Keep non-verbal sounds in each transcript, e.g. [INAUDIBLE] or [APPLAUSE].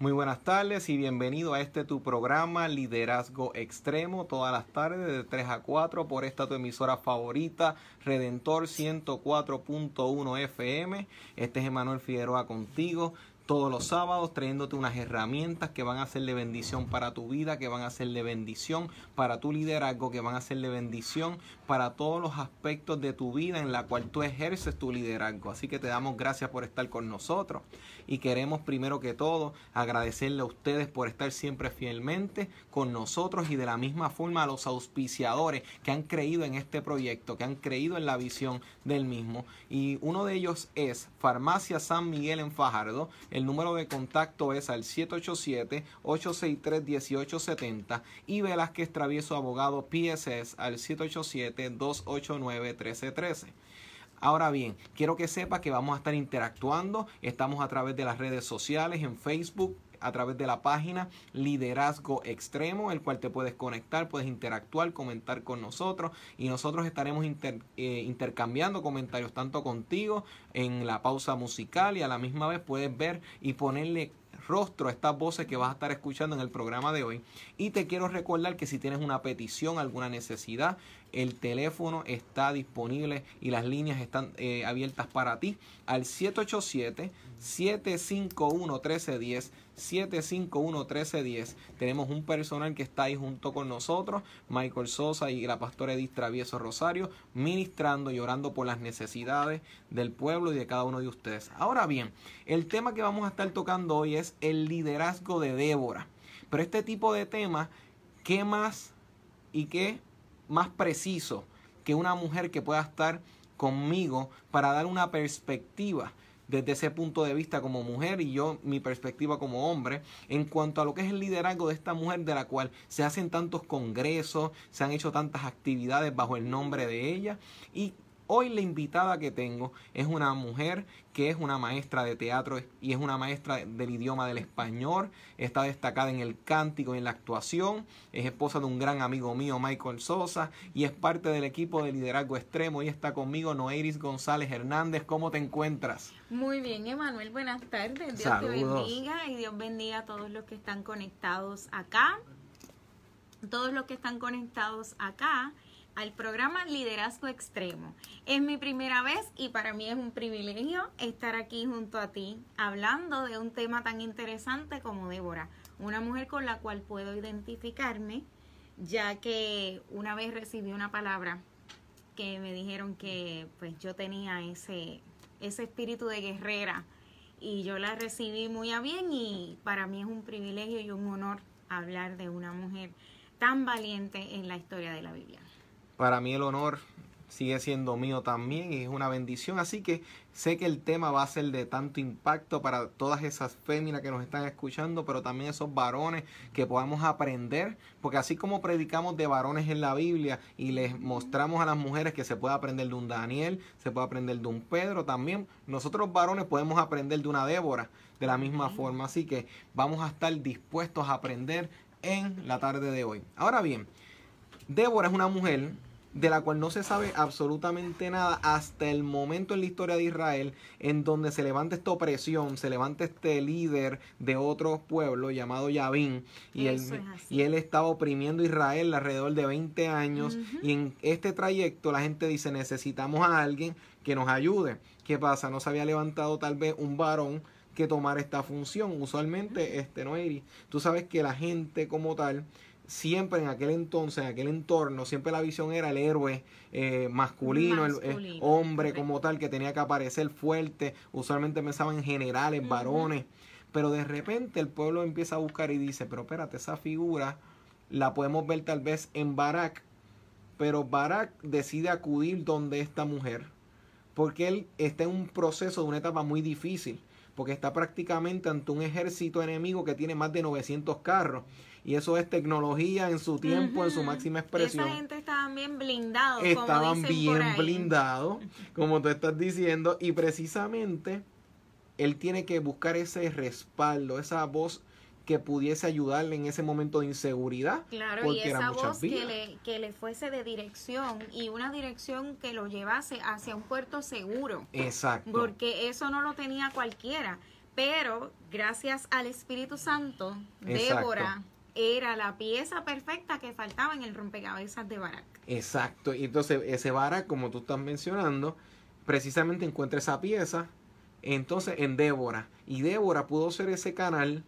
Muy buenas tardes y bienvenido a este tu programa Liderazgo Extremo todas las tardes de 3 a 4 por esta tu emisora favorita Redentor 104.1 FM. Este es Emanuel Figueroa contigo todos los sábados trayéndote unas herramientas que van a ser de bendición para tu vida, que van a ser de bendición para tu liderazgo, que van a ser de bendición para todos los aspectos de tu vida en la cual tú ejerces tu liderazgo. Así que te damos gracias por estar con nosotros y queremos primero que todo agradecerle a ustedes por estar siempre fielmente con nosotros y de la misma forma a los auspiciadores que han creído en este proyecto, que han creído en la visión del mismo. Y uno de ellos es Farmacia San Miguel en Fajardo. El número de contacto es al 787-863-1870 y Velázquez Travieso Abogado PSS al 787-289-1313. Ahora bien, quiero que sepa que vamos a estar interactuando. Estamos a través de las redes sociales, en Facebook, a través de la página Liderazgo Extremo, el cual te puedes conectar, puedes interactuar, comentar con nosotros y nosotros estaremos eh, intercambiando comentarios tanto contigo en la pausa musical y a la misma vez puedes ver y ponerle rostro a estas voces que vas a estar escuchando en el programa de hoy. Y te quiero recordar que si tienes una petición, alguna necesidad, el teléfono está disponible y las líneas están eh, abiertas para ti al 787-751-1310. 751-1310. Tenemos un personal que está ahí junto con nosotros, Michael Sosa y la pastora Edith Travieso Rosario, ministrando y orando por las necesidades del pueblo y de cada uno de ustedes. Ahora bien, el tema que vamos a estar tocando hoy es el liderazgo de Débora. Pero este tipo de tema, ¿qué más y qué más preciso que una mujer que pueda estar conmigo para dar una perspectiva desde ese punto de vista como mujer y yo mi perspectiva como hombre en cuanto a lo que es el liderazgo de esta mujer de la cual se hacen tantos congresos, se han hecho tantas actividades bajo el nombre de ella y Hoy la invitada que tengo es una mujer que es una maestra de teatro y es una maestra del idioma del español. Está destacada en el cántico y en la actuación. Es esposa de un gran amigo mío, Michael Sosa, y es parte del equipo de liderazgo extremo. Y está conmigo Noeiris González Hernández. ¿Cómo te encuentras? Muy bien, Emanuel. Buenas tardes. Dios te bendiga y Dios bendiga a todos los que están conectados acá. Todos los que están conectados acá al programa Liderazgo Extremo. Es mi primera vez y para mí es un privilegio estar aquí junto a ti hablando de un tema tan interesante como Débora, una mujer con la cual puedo identificarme, ya que una vez recibí una palabra que me dijeron que pues yo tenía ese, ese espíritu de guerrera y yo la recibí muy a bien y para mí es un privilegio y un honor hablar de una mujer tan valiente en la historia de la Biblia. Para mí el honor sigue siendo mío también y es una bendición. Así que sé que el tema va a ser de tanto impacto para todas esas féminas que nos están escuchando, pero también esos varones que podamos aprender, porque así como predicamos de varones en la Biblia y les mostramos a las mujeres que se puede aprender de un Daniel, se puede aprender de un Pedro, también nosotros varones podemos aprender de una Débora de la misma forma. Así que vamos a estar dispuestos a aprender en la tarde de hoy. Ahora bien, Débora es una mujer de la cual no se sabe absolutamente nada hasta el momento en la historia de Israel en donde se levanta esta opresión, se levanta este líder de otro pueblo llamado Yavin y él, y él estaba oprimiendo a Israel alrededor de 20 años y en este trayecto la gente dice necesitamos a alguien que nos ayude. ¿Qué pasa? No se había levantado tal vez un varón que tomara esta función. Usualmente, este no tú sabes que la gente como tal siempre en aquel entonces, en aquel entorno, siempre la visión era el héroe eh, masculino, el, hombre como tal, que tenía que aparecer fuerte. Usualmente pensaban en generales, varones. Pero de repente el pueblo empieza a buscar y dice, pero espérate, esa figura la podemos ver tal vez en Barak. Pero Barak decide acudir donde esta mujer. Porque él está en un proceso de una etapa muy difícil. Porque está prácticamente ante un ejército enemigo que tiene más de 900 carros y eso es tecnología en su tiempo, en su máxima expresión. Esa gente estaban bien blindados. Estaban bien blindados, [LAUGHS] como tú estás diciendo, y precisamente él tiene que buscar ese respaldo, esa voz que pudiese ayudarle en ese momento de inseguridad. Claro, y esa voz que le, que le fuese de dirección y una dirección que lo llevase hacia un puerto seguro. Exacto. Porque eso no lo tenía cualquiera Pero gracias al Espíritu Santo, Débora era la pieza perfecta que faltaba en el rompecabezas de Barak. Exacto. Y entonces ese Barak, como tú estás mencionando, precisamente encuentra esa pieza entonces en Débora. Y Débora pudo ser ese canal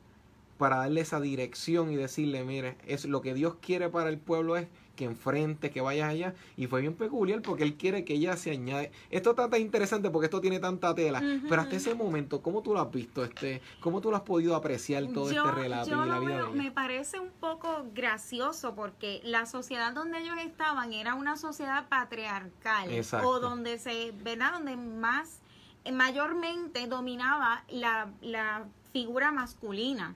para darle esa dirección y decirle, mire, es lo que Dios quiere para el pueblo es que enfrente, que vayas allá. Y fue bien peculiar porque él quiere que ella se añade. Esto está tan interesante porque esto tiene tanta tela. Pero hasta ese momento, ¿cómo tú lo has visto? este ¿Cómo tú lo has podido apreciar todo este relato y la vida Me parece un poco gracioso porque la sociedad donde ellos estaban era una sociedad patriarcal. O donde se, ¿verdad? Donde más, mayormente dominaba la, la figura masculina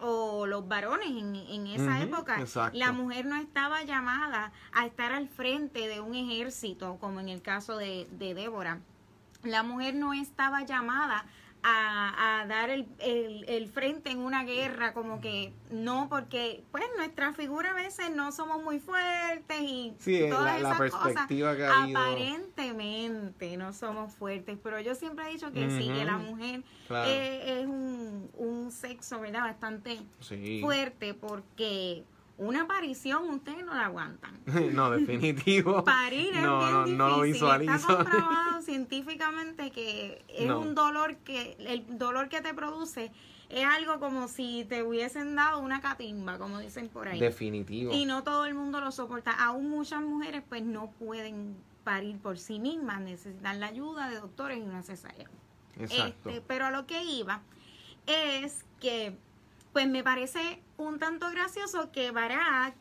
o los varones en, esa época. La mujer no estaba llamada a estar al frente de un ejército, como en el caso de, de Débora. La mujer no estaba llamada a, dar el, el, frente en una guerra, como que no, porque pues nuestra figura a veces no somos muy fuertes y todas esas perspectiva cosas, aparentemente no somos fuertes, pero yo siempre he dicho que sí, que la mujer es, un, un, sexo, ¿verdad? Bastante fuerte porque una aparición ustedes no la aguantan. [LAUGHS] no, definitivo. Parir es no, bien no, difícil. No lo visualizo. Está comprobado [LAUGHS] científicamente que es un dolor que el dolor que te produce es algo como si te hubiesen dado una catimba, como dicen por ahí. Definitivo. Y no todo el mundo lo soporta. Aún muchas mujeres pues no pueden parir por sí mismas, necesitan la ayuda de doctores y una cesárea. Exacto. Este, pero a lo que iba es que pues me parece un tanto gracioso que Barak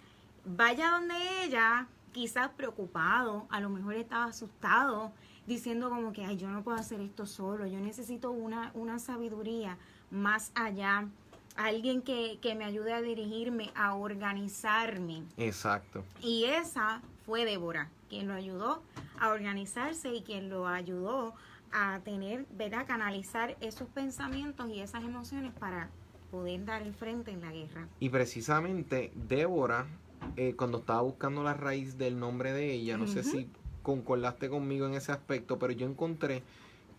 vaya donde ella, quizás preocupado, a lo mejor estaba asustado, diciendo como que, ay, yo no puedo hacer esto solo, yo necesito una, una sabiduría más allá, alguien que, que me ayude a dirigirme, a organizarme. Exacto. Y esa fue Débora, quien lo ayudó a organizarse y quien lo ayudó a tener, ¿verdad? Canalizar esos pensamientos y esas emociones para poder dar el frente en la guerra. Y precisamente Débora, eh, cuando estaba buscando la raíz del nombre de ella, no sé si concordaste conmigo en ese aspecto, pero yo encontré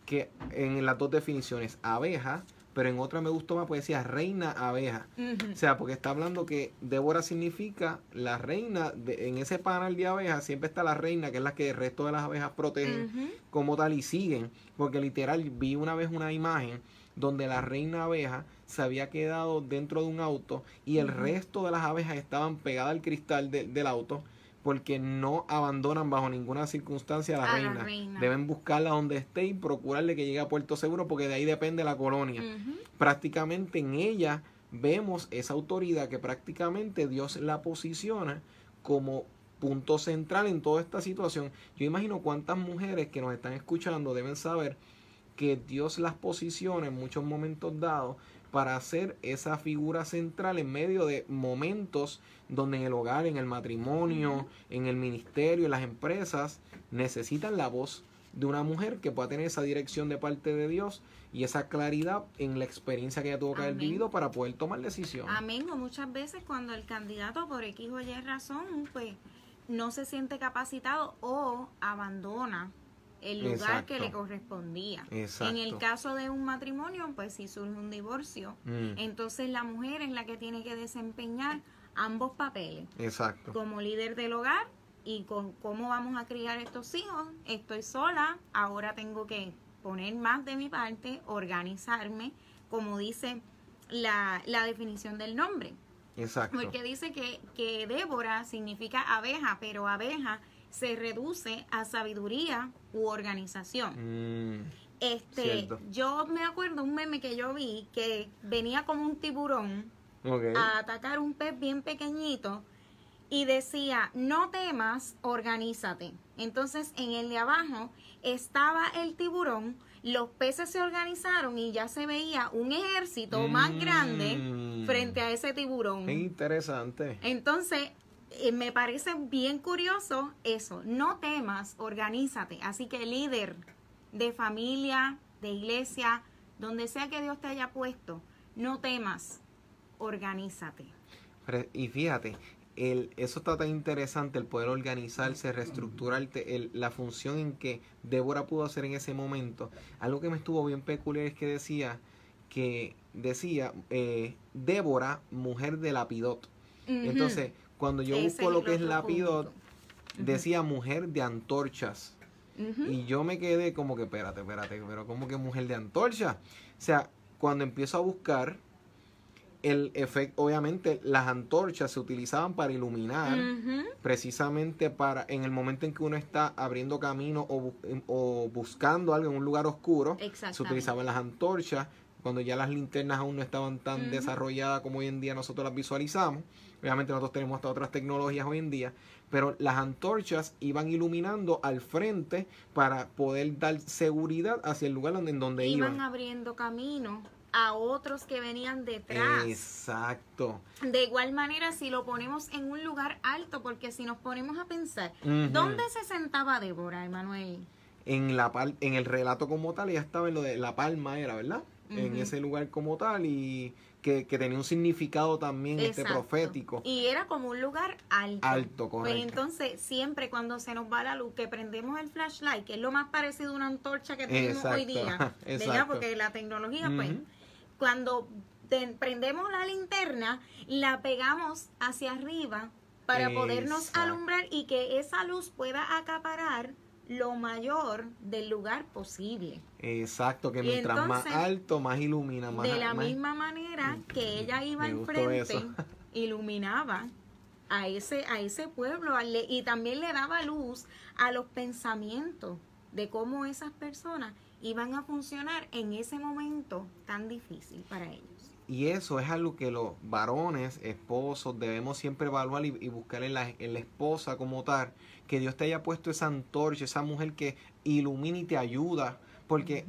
que en las dos definiciones, abeja, pero en otra me gustó más, pues decía reina abeja. O sea, porque está hablando que Débora significa la reina, de, en ese panel de abejas siempre está la reina, que es la que el resto de las abejas protegen como tal y siguen, porque literal vi una vez una imagen donde la reina abeja se había quedado dentro de un auto y el resto de las abejas estaban pegadas al cristal del auto porque no abandonan bajo ninguna circunstancia a la, reina. Deben buscarla donde esté y procurarle que llegue a puerto seguro porque de ahí depende la colonia. Prácticamente en ella vemos esa autoridad que prácticamente Dios la posiciona como punto central en toda esta situación. Yo imagino cuántas mujeres que nos están escuchando deben saber que Dios las posiciona en muchos momentos dados para ser esa figura central en medio de momentos donde en el hogar, en el matrimonio, en el ministerio, en las empresas, necesitan la voz de una mujer que pueda tener esa dirección de parte de Dios y esa claridad en la experiencia que ella tuvo que haber vivido para poder tomar decisiones. Amén. O muchas veces cuando el candidato por X o Y razón, pues no se siente capacitado o abandona el lugar que le correspondía. En el caso de un matrimonio, pues si surge un divorcio, mm. entonces la mujer es la que tiene que desempeñar ambos papeles. Exacto. Como líder del hogar y con cómo vamos a criar estos hijos. Estoy sola, ahora tengo que poner más de mi parte, organizarme, como dice la, la definición del nombre. Exacto. Porque dice que, que Débora significa abeja, pero abeja se reduce a sabiduría u organización. Mm, este, yo me acuerdo un meme que yo vi que venía como un tiburón a atacar un pez bien pequeñito y decía, no temas, organízate. Entonces en el de abajo estaba el tiburón, los peces se organizaron y ya se veía un ejército más grande mm. frente a ese tiburón. Interesante. Entonces eh, me parece bien curioso eso. No temas, organízate. Así que líder de familia, de iglesia, donde sea que Dios te haya puesto, no temas, organízate. Y fíjate, el, eso está tan interesante, el poder organizarse, reestructurar la función en que Débora pudo hacer en ese momento. Algo que me estuvo bien peculiar es que decía que decía eh, Débora, mujer de Lapidot. Entonces, cuando yo busco lo que es Lapidot, decía mujer de antorchas. Y yo me quedé como que, espérate, espérate, pero ¿cómo que mujer de antorcha? O sea, cuando empiezo a buscar, el efecto, obviamente las antorchas se utilizaban para iluminar, precisamente para en el momento en que uno está abriendo camino o, buscando algo en un lugar oscuro, se utilizaban las antorchas, cuando ya las linternas aún no estaban tan desarrolladas como hoy en día nosotros las visualizamos. Obviamente nosotros tenemos hasta otras tecnologías hoy en día, pero las antorchas iban iluminando al frente para poder dar seguridad hacia el lugar donde, en donde iban. Iban abriendo camino a otros que venían detrás. Exacto. De igual manera, si lo ponemos en un lugar alto, porque si nos ponemos a pensar, ¿dónde se sentaba Débora, Emanuel? En, la en el relato como tal, ella estaba en lo de la palma, era, ¿verdad? En ese lugar como tal y que, tenía un significado también este profético. Y era como un lugar alto. Alto, pues correcto. Pues entonces, siempre cuando se nos va la luz, que prendemos el flashlight, que es lo más parecido a una antorcha que tenemos hoy día, [LAUGHS] ¿verdad? Porque la tecnología, pues, cuando prendemos la linterna, la pegamos hacia arriba para podernos alumbrar y que esa luz pueda acaparar lo mayor del lugar posible. Exacto, que mientras más alto, más ilumina. Más, de la misma manera que ella iba enfrente, [LAUGHS] iluminaba a ese, a ese pueblo y también le daba luz a los pensamientos de cómo esas personas iban a funcionar en ese momento tan difícil para ellos. Y eso es algo que los varones, esposos, debemos siempre evaluar y, buscar en la, en la, esposa como tal, que Dios te haya puesto esa antorcha, esa mujer que ilumina y te ayuda, porque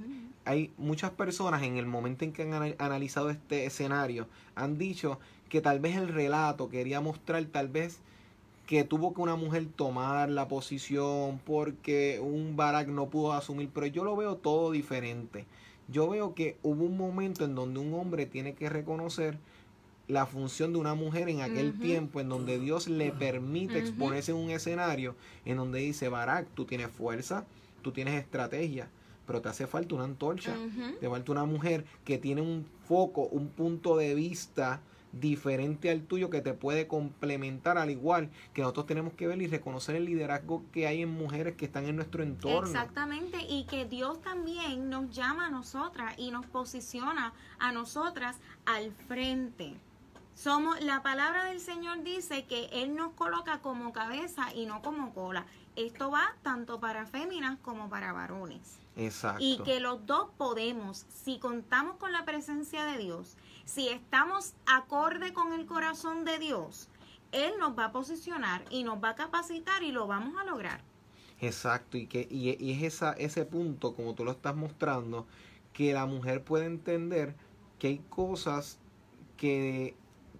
hay muchas personas en el momento en que han analizado este escenario, han dicho que tal vez el relato quería mostrar tal vez que tuvo que una mujer tomar la posición porque un Barak no pudo asumir, pero yo lo veo todo diferente. Yo veo que hubo un momento en donde un hombre tiene que reconocer la función de una mujer en aquel tiempo en donde Dios le permite exponerse en un escenario en donde dice, Barak, tú tienes fuerza, tú tienes estrategia, pero te hace falta una antorcha, te falta una mujer que tiene un foco, un punto de vista diferente al tuyo que te puede complementar al igual que nosotros tenemos que ver y reconocer el liderazgo que hay en mujeres que están en nuestro entorno. Exactamente, y que Dios también nos llama a nosotras y nos posiciona a nosotras al frente. Somos la palabra del Señor dice que él nos coloca como cabeza y no como cola. Esto va tanto para féminas como para varones. Exacto. Y que los dos podemos, si contamos con la presencia de Dios, si estamos acorde con el corazón de Dios, Él nos va a posicionar y nos va a capacitar y lo vamos a lograr. Exacto, y, que, y, es esa, ese punto, como tú lo estás mostrando, que la mujer puede entender que hay cosas que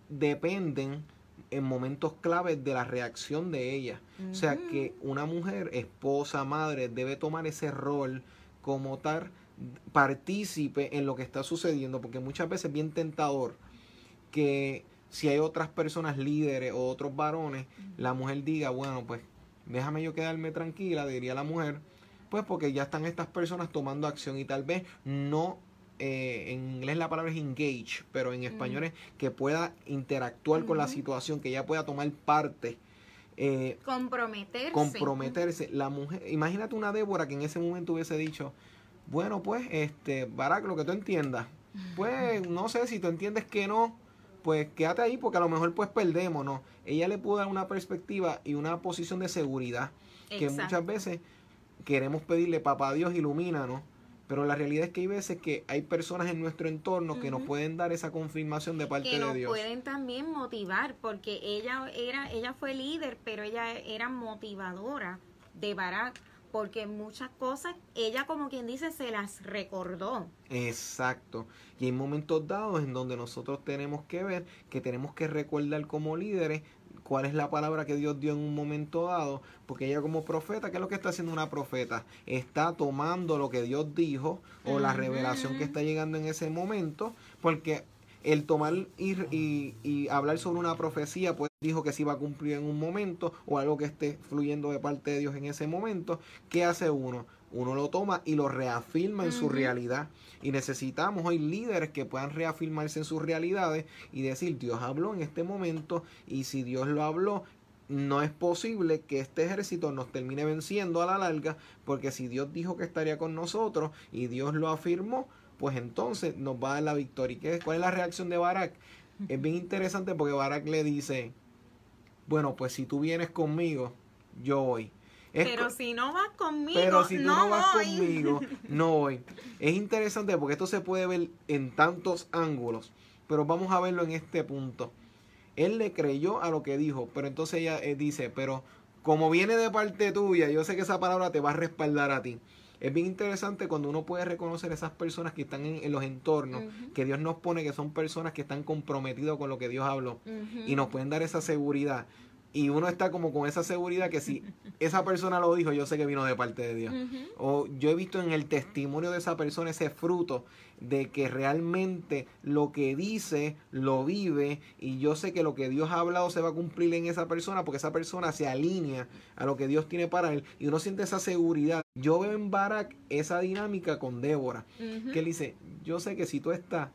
dependen en momentos claves de la reacción de ella. O sea que una mujer, esposa, madre, debe tomar ese rol como tal partícipe en lo que está sucediendo, porque muchas veces es bien tentador que si hay otras personas líderes o otros varones, la mujer diga, bueno, pues déjame yo quedarme tranquila, diría la mujer, pues porque ya están estas personas tomando acción y tal vez no, eh, en inglés la palabra es engage, pero en español es que pueda interactuar con la situación, que ella pueda tomar parte. Eh, comprometerse. Comprometerse. La mujer, imagínate una Débora que en ese momento hubiese dicho, bueno, pues, este, Barack, lo que tú entiendas. Pues, [LAUGHS] no sé si tú entiendes que no, pues quédate ahí porque a lo mejor pues perdemos, ¿no? Ella le pudo dar una perspectiva y una posición de seguridad que muchas veces queremos pedirle, papá Dios, ilumínanos. Pero la realidad es que hay veces que hay personas en nuestro entorno que nos pueden dar esa confirmación de parte de Dios. Que nos pueden también motivar, porque ella era, ella fue líder, pero ella era motivadora de Barak porque muchas cosas ella como quien dice se las recordó. Exacto. Y hay momentos dados en donde nosotros tenemos que ver que tenemos que recordar como líderes cuál es la palabra que Dios dio en un momento dado, porque ella como profeta, ¿qué es lo que está haciendo una profeta? Está tomando lo que Dios dijo o la revelación que está llegando en ese momento, porque el tomar y, y, hablar sobre una profecía, pues dijo que se iba a cumplir en un momento o algo que esté fluyendo de parte de Dios en ese momento, ¿qué hace uno? Uno lo toma y lo reafirma en su realidad. Y necesitamos hoy líderes que puedan reafirmarse en sus realidades y decir, Dios habló en este momento y si Dios lo habló, no es posible que este ejército nos termine venciendo a la larga, porque si Dios dijo que estaría con nosotros y Dios lo afirmó, pues entonces nos va a dar la victoria. ¿Y cuál es la reacción de Barak? Es bien interesante porque Barak le dice, bueno, pues si tú vienes conmigo, yo voy. Pero si no vas conmigo, pero si no, vas conmigo, [LAUGHS] no voy. Es interesante porque esto se puede ver en tantos ángulos, pero vamos a verlo en este punto. Él le creyó a lo que dijo, pero entonces ella eh, dice, pero como viene de parte tuya, yo sé que esa palabra te va a respaldar a ti. Es bien interesante cuando uno puede reconocer esas personas que están en, los entornos, que Dios nos pone que son personas que están comprometidos con lo que Dios habló y nos pueden dar esa seguridad y uno está como con esa seguridad que si [LAUGHS] esa persona lo dijo, yo sé que vino de parte de Dios. O yo he visto en el testimonio de esa persona ese fruto de que realmente lo que dice lo vive y yo sé que lo que Dios ha hablado se va a cumplir en esa persona porque esa persona se alinea a lo que Dios tiene para él y uno siente esa seguridad. Yo veo en Barak esa dinámica con Débora, que él dice, yo sé que si tú estás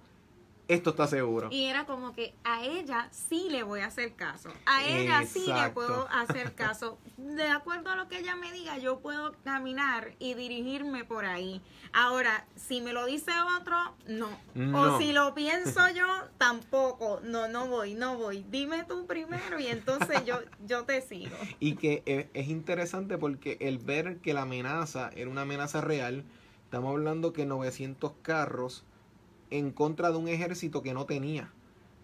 esto está seguro. Y era como que a ella sí le voy a hacer caso. A ella sí le puedo hacer [LAUGHS] caso. De acuerdo a lo que ella me diga, yo puedo caminar y dirigirme por ahí. Ahora, si me lo dice otro, no. O si lo pienso yo, tampoco. No, no voy, no voy. Dime tú primero y entonces yo, [LAUGHS] yo te sigo. Y que es, es interesante porque el ver que la amenaza era una amenaza real, estamos hablando que 900 carros en contra de un ejército que no tenía.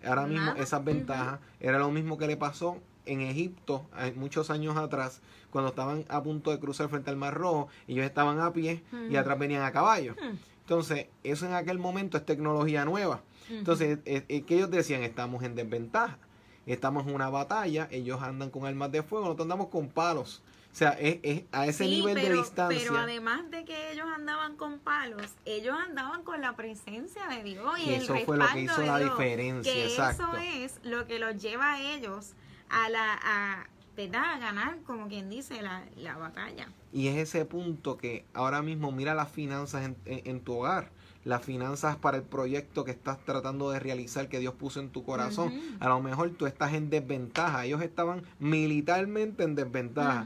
Ahora mismo esas ventajas era lo mismo que le pasó en Egipto muchos años atrás, cuando estaban a punto de cruzar frente al Mar Rojo, ellos estaban a pie y atrás venían a caballo. Entonces, eso en aquel momento es tecnología nueva. Entonces, es, que ellos decían, estamos en desventaja, estamos en una batalla, ellos andan con armas de fuego, nosotros andamos con palos. O sea, es, a ese nivel de distancia. Pero además de que ellos andaban con palos, ellos andaban con la presencia de Dios y, eso fue lo que hizo la diferencia. Que eso es lo que los lleva a ellos a la a, a ganar, como quien dice, la, la, batalla. Y es ese punto que ahora mismo mira las finanzas en, tu hogar las finanzas para el proyecto que estás tratando de realizar que Dios puso en tu corazón. A lo mejor tú estás en desventaja. Ellos estaban militarmente en desventaja.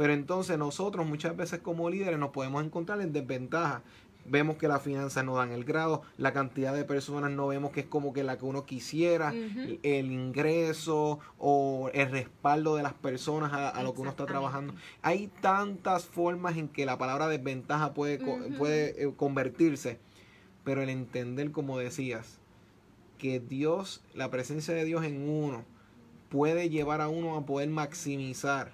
Pero entonces nosotros muchas veces como líderes nos podemos encontrar en desventaja. Vemos que las finanzas no dan el grado, la cantidad de personas no vemos que es como que la que uno quisiera, el ingreso o el respaldo de las personas a, lo que uno está trabajando. Hay tantas formas en que la palabra desventaja puede, puede eh, convertirse, pero el entender, como decías, que Dios, la presencia de Dios en uno, puede llevar a uno a poder maximizar.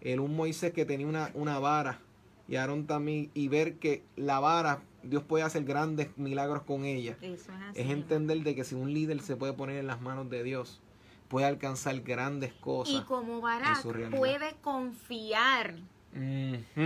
El un Moisés que tenía una, una vara y Aarón también, y ver que la vara, Dios puede hacer grandes milagros con ella. es, entender de que si un líder se puede poner en las manos de Dios, puede alcanzar grandes cosas. Y como Barak puede confiar.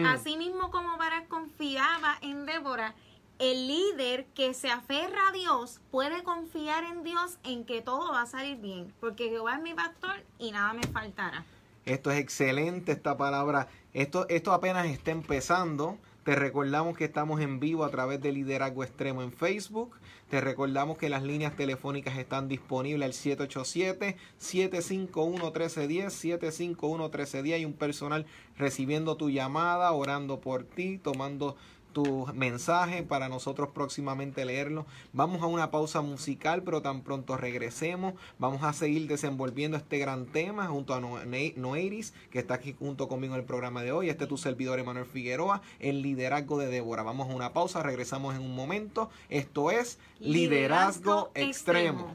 Así mismo como Barak confiaba en Débora, el líder que se aferra a Dios puede confiar en Dios en que todo va a salir bien, porque Jehová es mi pastor y nada me faltará. Esto es excelente, esta palabra. Esto, esto apenas está empezando. Te recordamos que estamos en vivo a través de Liderazgo Extremo en Facebook. Te recordamos que las líneas telefónicas están disponibles al 787-751-1310, 751-1310 y un personal recibiendo tu llamada, orando por ti, tomando tu mensaje para nosotros próximamente leerlo. Vamos a una pausa musical, pero tan pronto regresemos, vamos a seguir desenvolviendo este gran tema junto a Noeris, que está aquí junto conmigo en el programa de hoy. Este es tu servidor Emanuel Figueroa, el liderazgo de Débora. Vamos a una pausa, regresamos en un momento. Esto es Liderazgo, extremo.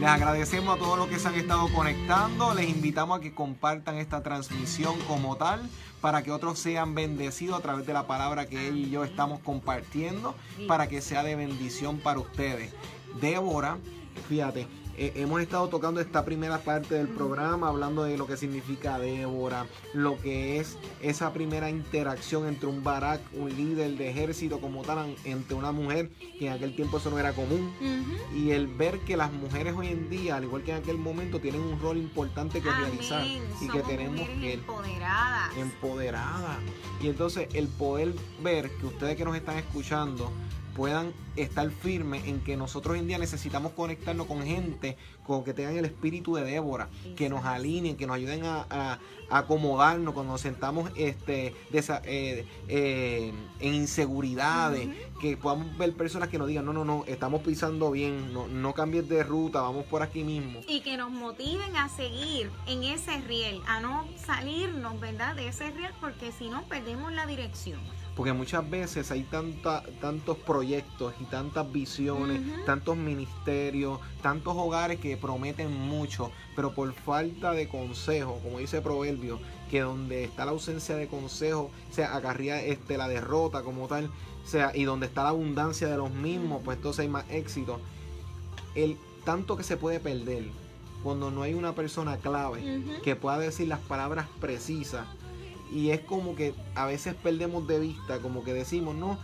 Les agradecemos a todos los que se han estado conectando. Les invitamos a que compartan esta transmisión como tal para que otros sean bendecidos a través de la palabra que él y yo estamos compartiendo, para que sea de bendición para ustedes. Débora, fíjate, eh, hemos estado tocando esta primera parte del programa, hablando de lo que significa Débora, lo que es esa primera interacción entre un barak, un líder de ejército como tal, entre una mujer, que en aquel tiempo eso no era común, y el ver que las mujeres hoy en día, al igual que en aquel momento, tienen un rol importante que realizar y que tenemos que... Empoderadas. Empoderadas. Y entonces el poder ver que ustedes que nos están escuchando, puedan estar firmes en que nosotros hoy en día necesitamos conectarnos con gente con que tengan el espíritu de Débora, que nos alineen, que nos ayuden a, acomodarnos cuando nos sentamos este, eh, eh, en inseguridades, que podamos ver personas que nos digan, no, no, no, estamos pisando bien, no, no cambies de ruta, vamos por aquí mismo. Y que nos motiven a seguir en ese riel, a no salirnos, ¿verdad? De ese riel, porque si no perdemos la dirección. Porque muchas veces hay tanta, tantos proyectos y tantas visiones, tantos ministerios, tantos hogares que prometen mucho, pero por falta de consejo, como dice Proverbio, que donde está la ausencia de consejo, o sea, acarría este, la derrota como tal, o sea, y donde está la abundancia de los mismos, pues entonces hay más éxito. El tanto que se puede perder cuando no hay una persona clave que pueda decir las palabras precisas y es como que a veces perdemos de vista, como que decimos, no,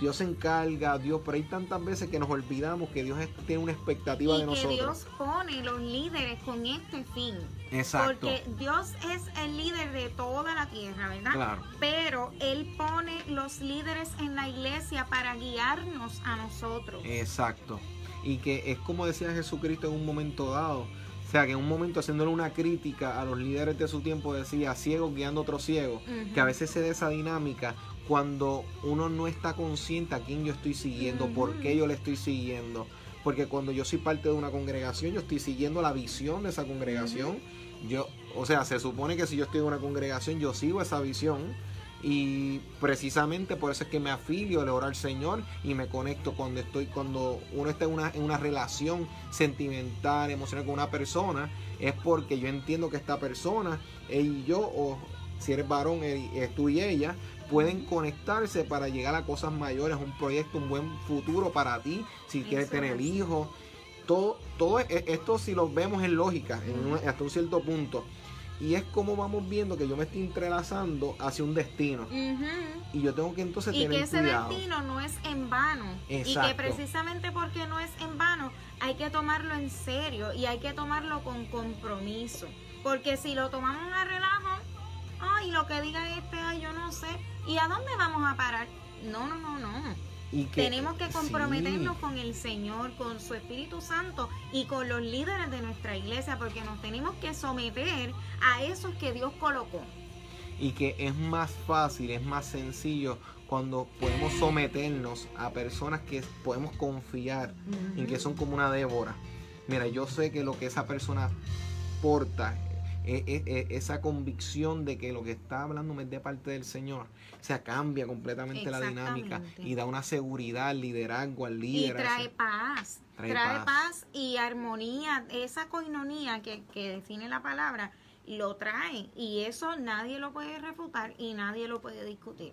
Dios se encarga, Dios, pero hay tantas veces que nos olvidamos que Dios tiene una expectativa de que nosotros. Dios pone los líderes con este fin. Exacto. Porque Dios es el líder de toda la tierra, ¿verdad? Claro. Pero Él pone los líderes en la iglesia para guiarnos a nosotros. Exacto. Y que es como decía Jesucristo en un momento dado sea, que en un momento haciéndole una crítica a los líderes de su tiempo decía ciegos guiando a otros ciegos, que a veces se da esa dinámica cuando uno no está consciente a quién yo estoy siguiendo, por qué yo le estoy siguiendo. Porque cuando yo soy parte de una congregación, yo estoy siguiendo la visión de esa congregación. Yo, o sea, se supone que si yo estoy en una congregación, yo sigo esa visión y precisamente por eso es que me afilio al orar al Señor y me conecto cuando estoy, cuando uno está en una, en una relación sentimental, emocional con una persona, es porque yo entiendo que esta persona, él y yo, o si eres varón, él, tú y ella, pueden conectarse para llegar a cosas mayores, un proyecto, un buen futuro para ti, si quieres tener hijos. Todo, todo e, esto si lo vemos en lógica, en hasta un cierto punto y es como vamos viendo que yo me estoy entrelazando hacia un destino. Y yo tengo que entonces y que ese destino no es en vano. Y que precisamente porque no es en vano, hay que tomarlo en serio y hay que tomarlo con compromiso. Porque si lo tomamos a relajo, ay, lo que diga este, ay, yo no sé. ¿Y a dónde vamos a parar? No, no, no, no. Tenemos que comprometernos con el Señor, con su Espíritu Santo y con los líderes de nuestra iglesia, porque nos tenemos que someter a esos que Dios colocó. Y que es más fácil, es más sencillo cuando podemos someternos a personas que podemos confiar en que son como una Débora. Mira, yo sé que lo que esa persona porta e, e, e, esa convicción de que lo que está hablando es de parte del Señor. O sea, cambia completamente la dinámica y da una seguridad al liderazgo, al líder. Y trae paz. Trae, paz. y armonía. Esa coinonía que, que define la palabra lo trae. Y eso nadie lo puede refutar y nadie lo puede discutir.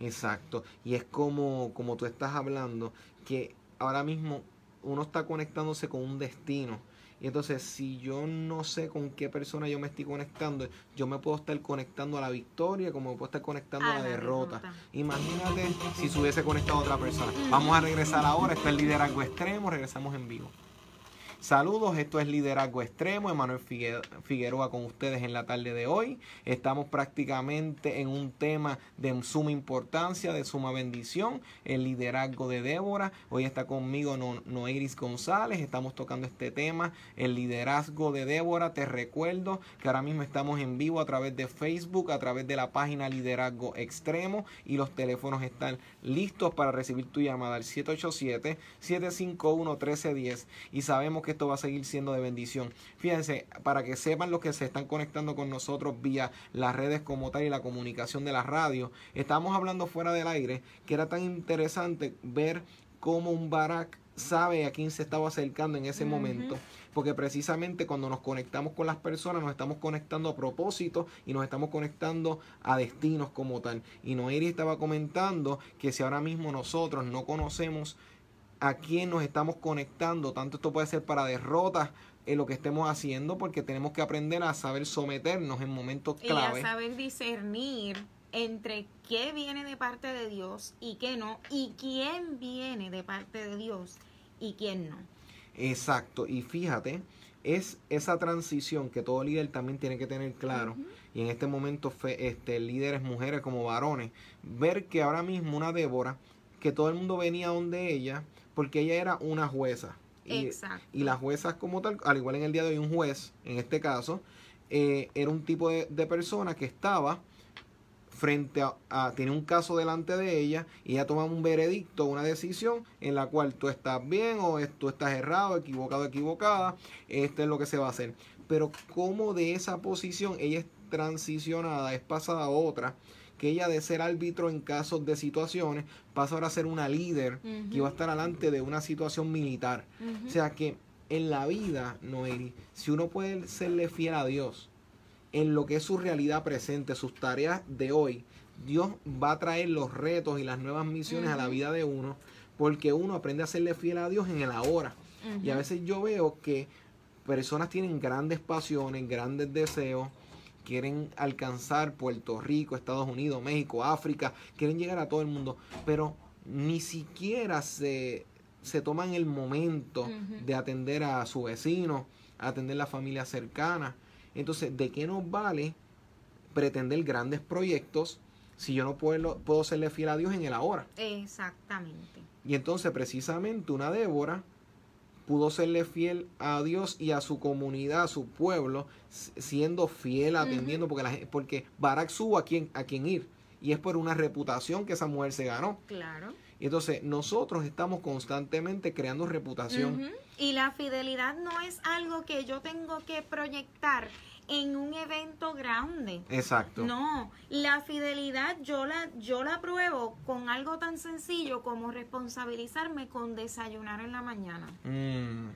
Exacto. Y es como, como tú estás hablando, que ahora mismo uno está conectándose con un destino y entonces, si yo no sé con qué persona yo me estoy conectando, yo me puedo estar conectando a la victoria como me puedo estar conectando a, la, derrota. Imagínate si se hubiese conectado a otra persona. Vamos a regresar ahora. Este es el liderazgo extremo. Regresamos en vivo. Saludos, esto es Liderazgo Extremo, Emanuel Figueroa con ustedes en la tarde de hoy. Estamos prácticamente en un tema de suma importancia, de suma bendición, el liderazgo de Débora. Hoy está conmigo Noeris González, estamos tocando este tema, el liderazgo de Débora. Te recuerdo que ahora mismo estamos en vivo a través de Facebook, a través de la página Liderazgo Extremo y los teléfonos están listos para recibir tu llamada al 787-751-1310 y sabemos que esto va a seguir siendo de bendición. Fíjense, para que sepan los que se están conectando con nosotros vía las redes como tal y la comunicación de la radio, estamos hablando fuera del aire que era tan interesante ver cómo un Barak sabe a quién se estaba acercando en ese momento, porque precisamente cuando nos conectamos con las personas nos estamos conectando a propósito y nos estamos conectando a destinos como tal. Y Noiri estaba comentando que si ahora mismo nosotros no conocemos a quién nos estamos conectando. Tanto esto puede ser para derrotas en lo que estemos haciendo, porque tenemos que aprender a saber someternos en momentos clave. Y a saber discernir entre qué viene de parte de Dios y qué no, y quién viene de parte de Dios y quién no. Exacto, y fíjate, es esa transición que todo líder también tiene que tener claro, y en este momento este, líderes mujeres como varones, ver que ahora mismo una Débora, que todo el mundo venía donde ella, porque ella era una jueza. Y, y las juezas como tal, al igual en el día de hoy un juez, en este caso, eh, era un tipo de, de persona que estaba frente a, tiene un caso delante de ella y ella toma un veredicto, una decisión en la cual tú estás bien o tú estás errado, equivocado, equivocada, esto es lo que se va a hacer. Pero como de esa posición ella es transicionada, es pasada a otra, que ella de ser árbitro en casos de situaciones pasa ahora a ser una líder que va a estar delante de una situación militar. O sea que en la vida, Noeli, si uno puede serle fiel a Dios, en lo que es su realidad presente, sus tareas de hoy, Dios va a traer los retos y las nuevas misiones a la vida de uno, porque uno aprende a serle fiel a Dios en el ahora. Y a veces yo veo que personas tienen grandes pasiones, grandes deseos, quieren alcanzar Puerto Rico, Estados Unidos, México, África, quieren llegar a todo el mundo, pero ni siquiera se, se toman el momento de atender a su vecino, atender a la familia cercana. Entonces, ¿de qué nos vale pretender grandes proyectos si yo no puedo, puedo serle fiel a Dios en el ahora? Exactamente. Y entonces, precisamente, una Débora pudo serle fiel a Dios y a su comunidad, a su pueblo, siendo fiel, atendiendo, porque, la, porque Barak subo a quien, a quien ir. Y es por una reputación que esa mujer se ganó. Claro. Y entonces nosotros estamos constantemente creando reputación. Y la fidelidad no es algo que yo tengo que proyectar en un evento grande. Exacto. No, la fidelidad yo la yo la pruebo con algo tan sencillo como responsabilizarme con desayunar en la mañana. Mm.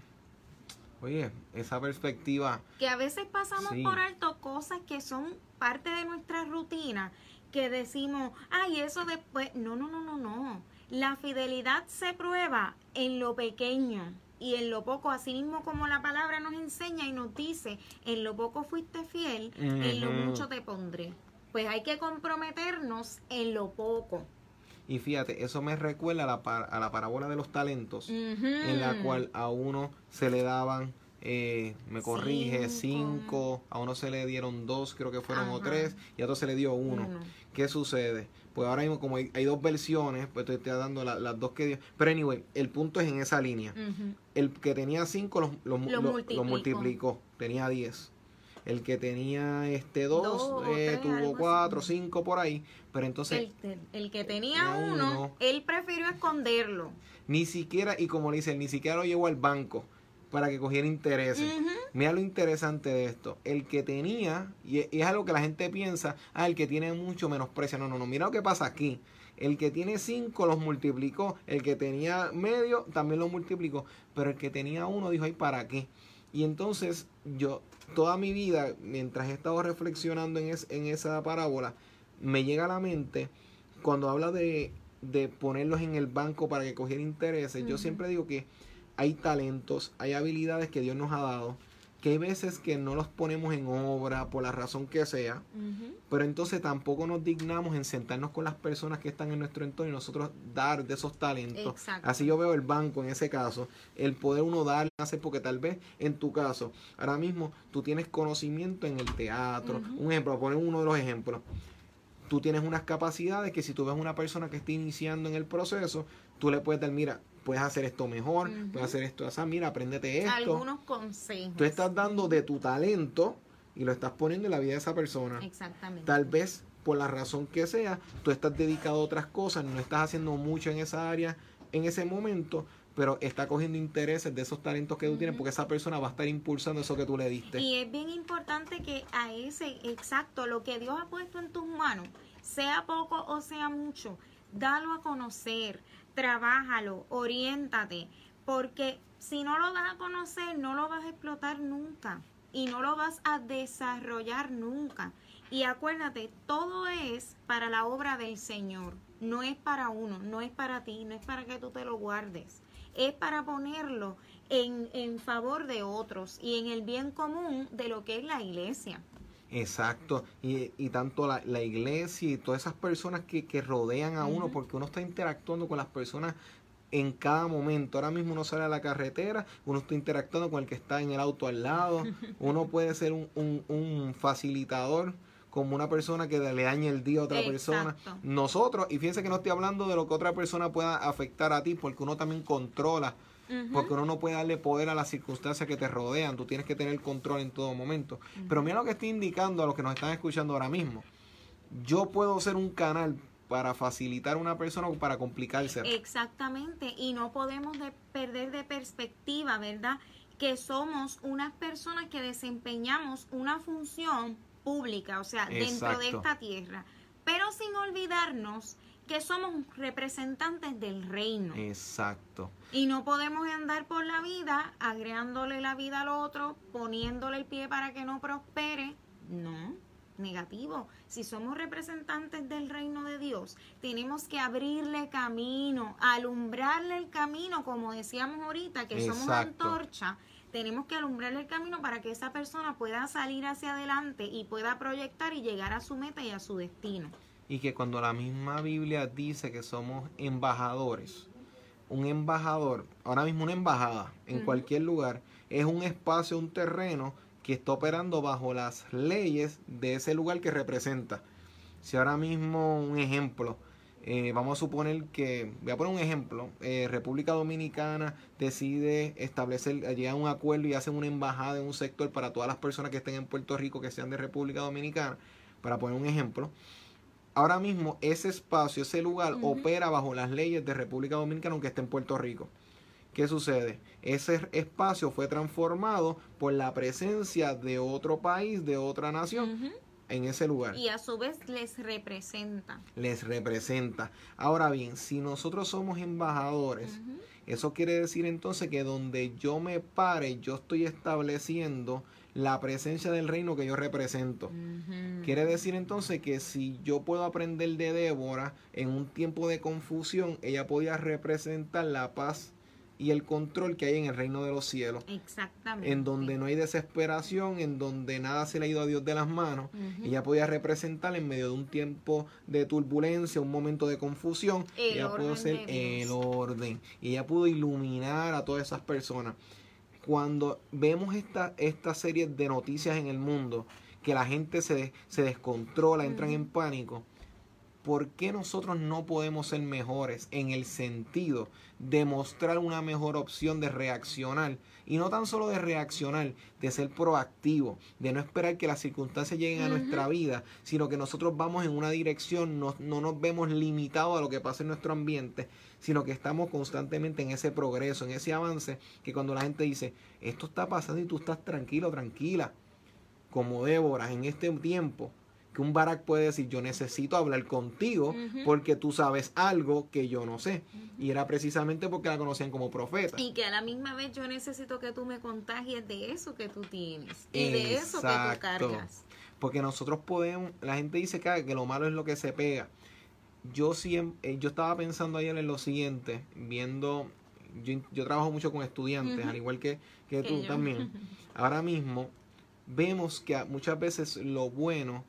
Oye, esa perspectiva. Que a veces pasamos por alto cosas que son parte de nuestra rutina, que decimos, ay, eso después. No, no, no, no, no. La fidelidad se prueba en lo pequeño y en lo poco, así mismo como la palabra nos enseña y nos dice, en lo poco fuiste fiel, en lo mucho te pondré. Pues hay que comprometernos en lo poco. Y fíjate, eso me recuerda a la, a la parábola de los talentos, en la cual a uno se le daban, eh, me corrige, cinco. a uno se le dieron dos, creo que fueron o tres, y a otro se le dio uno. ¿Qué sucede? Pues ahora mismo, como hay, dos versiones, pues te estoy dando las dos que dio. Pero anyway, el punto es en esa línea. El que tenía cinco los, los, multiplicó. Tenía diez. El que tenía este dos, eh, tuvo cuatro, cinco por ahí. Pero entonces. El, que tenía uno, él prefirió esconderlo. Ni siquiera, y como le dice, ni siquiera lo llevó al banco para que cogiera intereses. Mira lo interesante de esto. El que tenía, y es algo que la gente piensa, ah, el que tiene mucho menosprecia. No, no, no. Mira lo que pasa aquí. El que tiene cinco los multiplicó. El que tenía medio también lo multiplicó. Pero el que tenía uno dijo, ay, ¿para qué? Y entonces yo, toda mi vida, mientras he estado reflexionando en, en esa parábola, me llega a la mente, cuando habla de, de ponerlos en el banco para que cogiera intereses, yo siempre digo que hay talentos, hay habilidades que Dios nos ha dado, que hay veces que no los ponemos en obra por la razón que sea, pero entonces tampoco nos dignamos en sentarnos con las personas que están en nuestro entorno y nosotros dar de esos talentos. Así yo veo el banco en ese caso, el poder uno dar, hacer porque tal vez en tu caso, ahora mismo tú tienes conocimiento en el teatro, un ejemplo, poner uno de los ejemplos. Tú tienes unas capacidades que si tú ves una persona que está iniciando en el proceso, tú le puedes dar, mira, puedes hacer esto mejor, puedes hacer esto así, mira, apréndete esto. Algunos consejos. Tú estás dando de tu talento y lo estás poniendo en la vida de esa persona. Exactamente. Tal vez por la razón que sea, tú estás dedicado a otras cosas, no estás haciendo mucho en esa área en ese momento, pero está cogiendo intereses de esos talentos que tú tienes porque esa persona va a estar impulsando eso que tú le diste. Y es bien importante que a ese, exacto, lo que Dios ha puesto en tus manos, sea poco o sea mucho, dalo a conocer trabájalo, oriéntate, porque si no lo vas a conocer, no lo vas a explotar nunca y no lo vas a desarrollar nunca. Y acuérdate, todo es para la obra del Señor, no es para uno, no es para ti, no es para que tú te lo guardes. es para ponerlo en, en favor de otros y en el bien común de lo que es la iglesia. Exacto, y, y tanto la, la, iglesia y todas esas personas que, que rodean a uno, porque uno está interactuando con las personas en cada momento. Ahora mismo uno sale a la carretera, uno está interactuando con el que está en el auto al lado, [LAUGHS] uno puede ser un, un, un facilitador como una persona que le dañe el día a otra persona. Nosotros, y fíjense que no estoy hablando de lo que otra persona pueda afectar a ti, porque uno también controla porque uno no puede darle poder a las circunstancias que te rodean, tú tienes que tener control en todo momento. Pero mira lo que estoy indicando a los que nos están escuchando ahora mismo. Yo puedo ser un canal para facilitar a una persona o para complicarse. Exactamente, y no podemos perder de perspectiva, ¿verdad? Que somos unas personas que desempeñamos una función pública, o sea, dentro de esta tierra, pero sin olvidarnos que somos representantes del reino. Exacto. Y no podemos andar por la vida agregándole la vida al otro, poniéndole el pie para que no prospere. No, negativo. Si somos representantes del reino de Dios, tenemos que abrirle camino, alumbrarle el camino, como decíamos ahorita, que somos antorcha. Tenemos que alumbrarle el camino para que esa persona pueda salir hacia adelante y pueda proyectar y llegar a su meta y a su destino y que cuando la misma Biblia dice que somos embajadores, un embajador, ahora mismo una embajada en cualquier lugar, es un espacio, un terreno que está operando bajo las leyes de ese lugar que representa. Si ahora mismo un ejemplo, eh, vamos a suponer que, voy a poner un ejemplo, eh, República Dominicana decide establecer, llegar a un acuerdo y hacen una embajada en un sector para todas las personas que estén en Puerto Rico que sean de República Dominicana, para poner un ejemplo ahora mismo ese espacio, ese lugar opera bajo las leyes de República Dominicana aunque esté en Puerto Rico. ¿Qué sucede? Ese espacio fue transformado por la presencia de otro país, de otra nación. En ese lugar. Y a su vez les representa. Les representa. Ahora bien, si nosotros somos embajadores, eso quiere decir entonces que donde yo me pare, yo estoy estableciendo la presencia del reino que yo represento. Quiere decir entonces que si yo puedo aprender de Débora en un tiempo de confusión, ella podía representar la paz y el control que hay en el reino de los cielos. Exactamente. En donde no hay desesperación, en donde nada se le ha ido a Dios de las manos. Ella podía representar en medio de un tiempo de turbulencia, un momento de confusión. ella pudo ser el orden. Y ella pudo iluminar a todas esas personas cuando vemos esta, esta serie de noticias en el mundo, que la gente se, se descontrola, entran en pánico, ¿por qué nosotros no podemos ser mejores en el sentido de mostrar una mejor opción de reaccionar? Y no tan solo de reaccionar, de ser proactivo, de no esperar que las circunstancias lleguen a nuestra vida, sino que nosotros vamos en una dirección, no, no nos vemos limitados a lo que pasa en nuestro ambiente, sino que estamos constantemente en ese progreso, en ese avance, que cuando la gente dice, esto está pasando y tú estás tranquilo, tranquila, como Débora en este tiempo, que un Barak puede decir, yo necesito hablar contigo porque tú sabes algo que yo no sé. Y era precisamente porque la conocían como profeta. Y que a la misma vez yo necesito que tú me contagies de eso que tú tienes y de eso que tú cargas. Porque nosotros podemos, la gente dice que, que lo malo es lo que se pega yo siempre, eh, yo estaba pensando ayer en lo siguiente, viendo, yo, trabajo mucho con estudiantes, al igual que, que tú también. [LAUGHS] Ahora mismo vemos que muchas veces lo bueno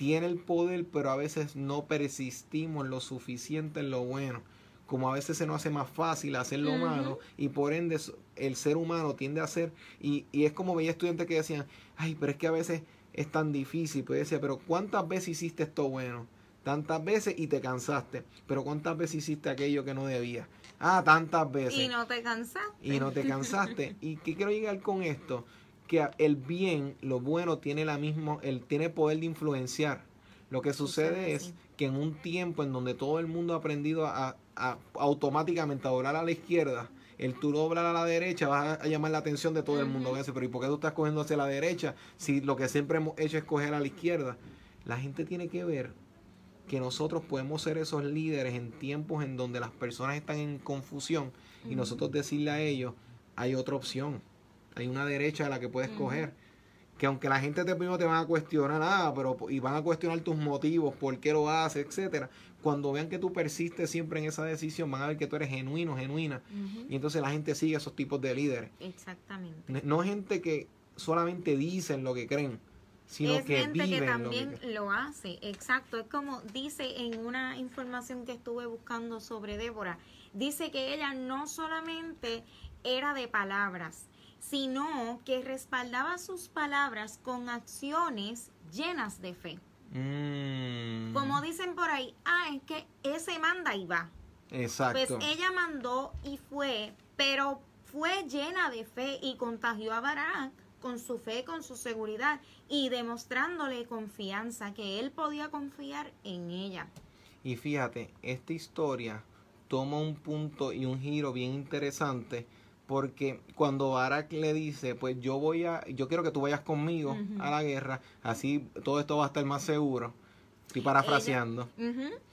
tiene el poder, pero a veces no persistimos lo suficiente en lo bueno. Como a veces se nos hace más fácil hacer lo malo y por ende el ser humano tiende a hacer, y, y es como veía estudiantes que decían, ay, pero es que a veces es tan difícil, pues decía, pero ¿cuántas veces hiciste esto bueno? tantas veces y te cansaste. Pero ¿cuántas veces hiciste aquello que no debías? Ah, tantas veces. Y no te cansaste. Y no te cansaste. [LAUGHS] ¿Y qué quiero llegar con esto? Que el bien, lo bueno, tiene la misma, el, tiene poder de influenciar. Lo que sucede es que en un tiempo en donde todo el mundo ha aprendido a, automáticamente a doblar a la izquierda, el tú doblar a la derecha va a, llamar la atención de todo el mundo. Pero ¿y por qué tú estás cogiendo hacia la derecha si lo que siempre hemos hecho es coger a la izquierda? La gente tiene que ver que nosotros podemos ser esos líderes en tiempos en donde las personas están en confusión y nosotros decirle a ellos, hay otra opción, hay una derecha a la que puedes coger. que aunque la gente te primero te van a cuestionar, ah, pero y van a cuestionar tus motivos, por qué lo haces, etcétera, cuando vean que tú persistes siempre en esa decisión, van a ver que tú eres genuino, genuina, y entonces la gente sigue esos tipos de líderes. Exactamente. No gente que solamente dicen lo que creen, sino es que gente que también lo, hace, exacto. Es como dice en una información que estuve buscando sobre Débora, dice que ella no solamente era de palabras, sino que respaldaba sus palabras con acciones llenas de fe. Mm. Como dicen por ahí, ah, es que ese manda y va. Exacto. Pues ella mandó y fue, pero fue llena de fe y contagió a Barak con su fe, con su seguridad y demostrándole confianza, que él podía confiar en ella. Y fíjate, esta historia toma un punto y un giro bien interesante porque cuando Barak le dice, pues yo voy a, yo quiero que tú vayas conmigo a la guerra, así todo esto va a estar más seguro. Estoy parafraseando.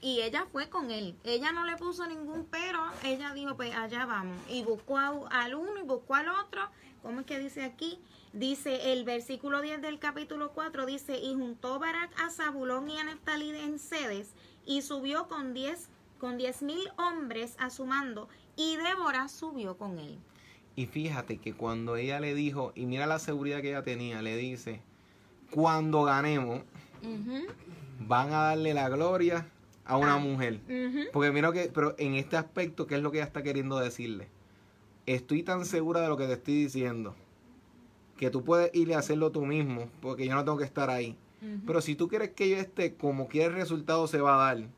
Y ella fue con él. Ella no le puso ningún pero. Ella dijo, pues allá vamos. Y buscó al uno y buscó al otro. ¿Cómo es que dice aquí? Dice el versículo 10 del capítulo 4, dice, y juntó Barak a Zabulón y a Neftalí en Sedes, y subió con diez, con diez mil hombres a su mando, y Débora subió con él. Y fíjate que cuando ella le dijo, y mira la seguridad que ella tenía, le dice, cuando ganemos, van a darle la gloria a una ah, mujer. Porque mira que, pero en este aspecto, ¿qué es lo que ella está queriendo decirle? Estoy tan segura de lo que te estoy diciendo, que tú puedes ir a hacerlo tú mismo, porque yo no tengo que estar ahí. Pero si tú quieres que yo esté, como quiera el resultado se va a dar.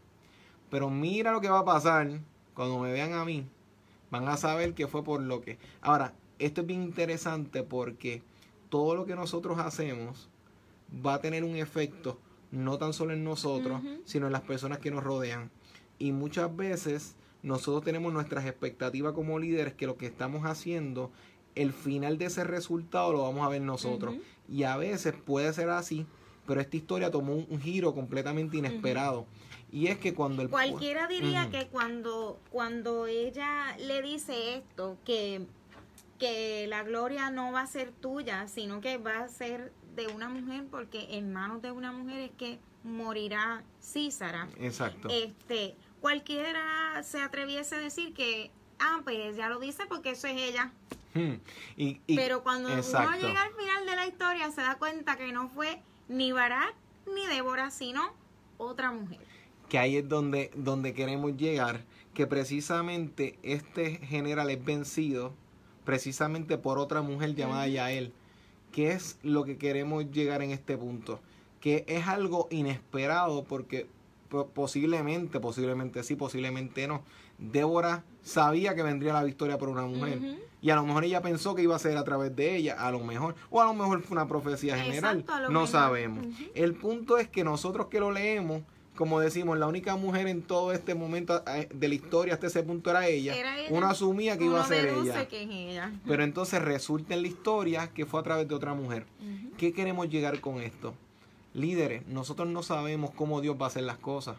Pero mira lo que va a pasar cuando me vean a mí van a saber que fue por lo que. Ahora, esto es bien interesante porque todo lo que nosotros hacemos va a tener un efecto no tan solo en nosotros, sino en las personas que nos rodean. Y muchas veces nosotros tenemos nuestras expectativas como líderes que lo que estamos haciendo, el final de ese resultado lo vamos a ver nosotros. Y a veces puede ser así, pero esta historia tomó un, giro completamente inesperado. Y es que cuando el... Cualquiera diría que cuando, cuando ella le dice esto, que, que la gloria no va a ser tuya, sino que va a ser de una mujer, porque en manos de una mujer es que morirá Císara. Exacto. Este, cualquiera se atreviese a decir que, ah, pues ya lo dice porque eso es ella. Hmm. Y, Pero cuando uno llega al final de la historia se da cuenta que no fue ni Barak ni Débora, sino otra mujer que ahí es donde, donde queremos llegar, que precisamente este general es vencido precisamente por otra mujer llamada Yael. ¿Qué es lo que queremos llegar en este punto? Que es algo inesperado porque posiblemente, posiblemente sí, posiblemente no. Débora sabía que vendría la victoria por una mujer. Y a lo mejor ella pensó que iba a ser a través de ella, a lo mejor. O a lo mejor fue una profecía general. no sabemos. El punto es que nosotros que lo leemos, como decimos, la única mujer en todo este momento eh, de la historia hasta ese punto era ella. Uno asumía que iba a ser ella. Pero entonces resulta en la historia que fue a través de otra mujer. ¿Qué queremos llegar con esto? Líderes, nosotros no sabemos cómo Dios va a hacer las cosas.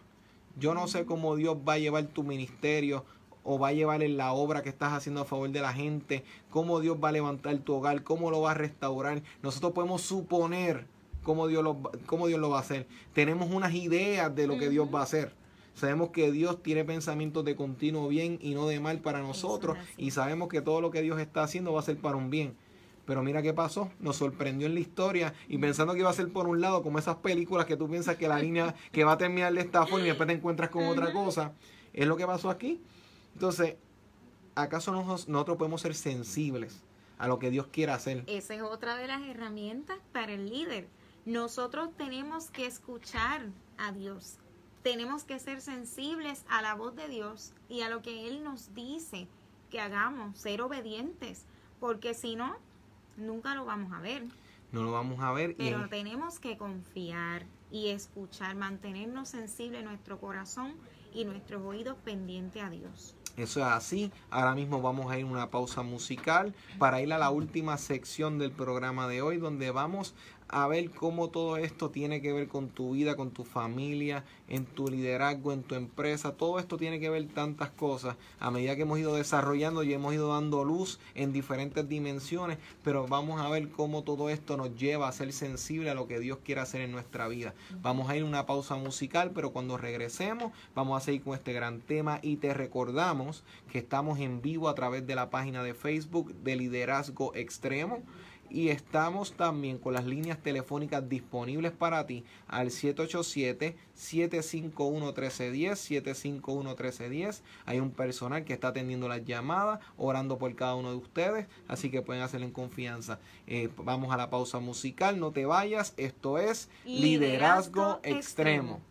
Yo no sé cómo Dios va a llevar tu ministerio o va a llevar en la obra que estás haciendo a favor de la gente, cómo Dios va a levantar tu hogar, cómo lo va a restaurar. Nosotros podemos suponer cómo Dios lo, cómo Dios lo va a hacer. Tenemos unas ideas de lo que Dios va a hacer. Sabemos que Dios tiene pensamientos de continuo bien y no de mal para nosotros. Y sabemos que todo lo que Dios está haciendo va a ser para un bien. Pero mira qué pasó, nos sorprendió en la historia y pensando que iba a ser por un lado, como esas películas que tú piensas que la línea [LAUGHS] que va a terminar de esta forma y después te encuentras con otra cosa, es lo que pasó aquí. Entonces, ¿acaso nosotros podemos ser sensibles a lo que Dios quiere hacer? Esa es otra de las herramientas para el líder nosotros tenemos que escuchar a Dios. Tenemos que ser sensibles a la voz de Dios y a lo que Él nos dice que hagamos, ser obedientes, porque si no, nunca lo vamos a ver. No lo vamos a ver. Pero tenemos que confiar y escuchar, mantenernos sensibles nuestro corazón y nuestros oídos pendientes a Dios. Eso es así. Ahora mismo vamos a ir a una pausa musical para ir a la última sección del programa de hoy donde vamos a ver cómo todo esto tiene que ver con tu vida, con tu familia, en tu liderazgo, en tu empresa. Todo esto tiene que ver tantas cosas. A medida que hemos ido desarrollando y hemos ido dando luz en diferentes dimensiones, pero vamos a ver cómo todo esto nos lleva a ser sensible a lo que Dios quiere hacer en nuestra vida. Vamos a ir a una pausa musical, pero cuando regresemos vamos a seguir con este gran tema y te recordamos que estamos en vivo a través de la página de Facebook de Liderazgo Extremo y estamos también con las líneas telefónicas disponibles para ti al 787-751-1310, 751-1310. Hay un personal que está atendiendo las llamadas, orando por cada uno de ustedes, así que pueden hacerlo en confianza. Eh, vamos a la pausa musical, no te vayas, esto es Liderazgo, extremo.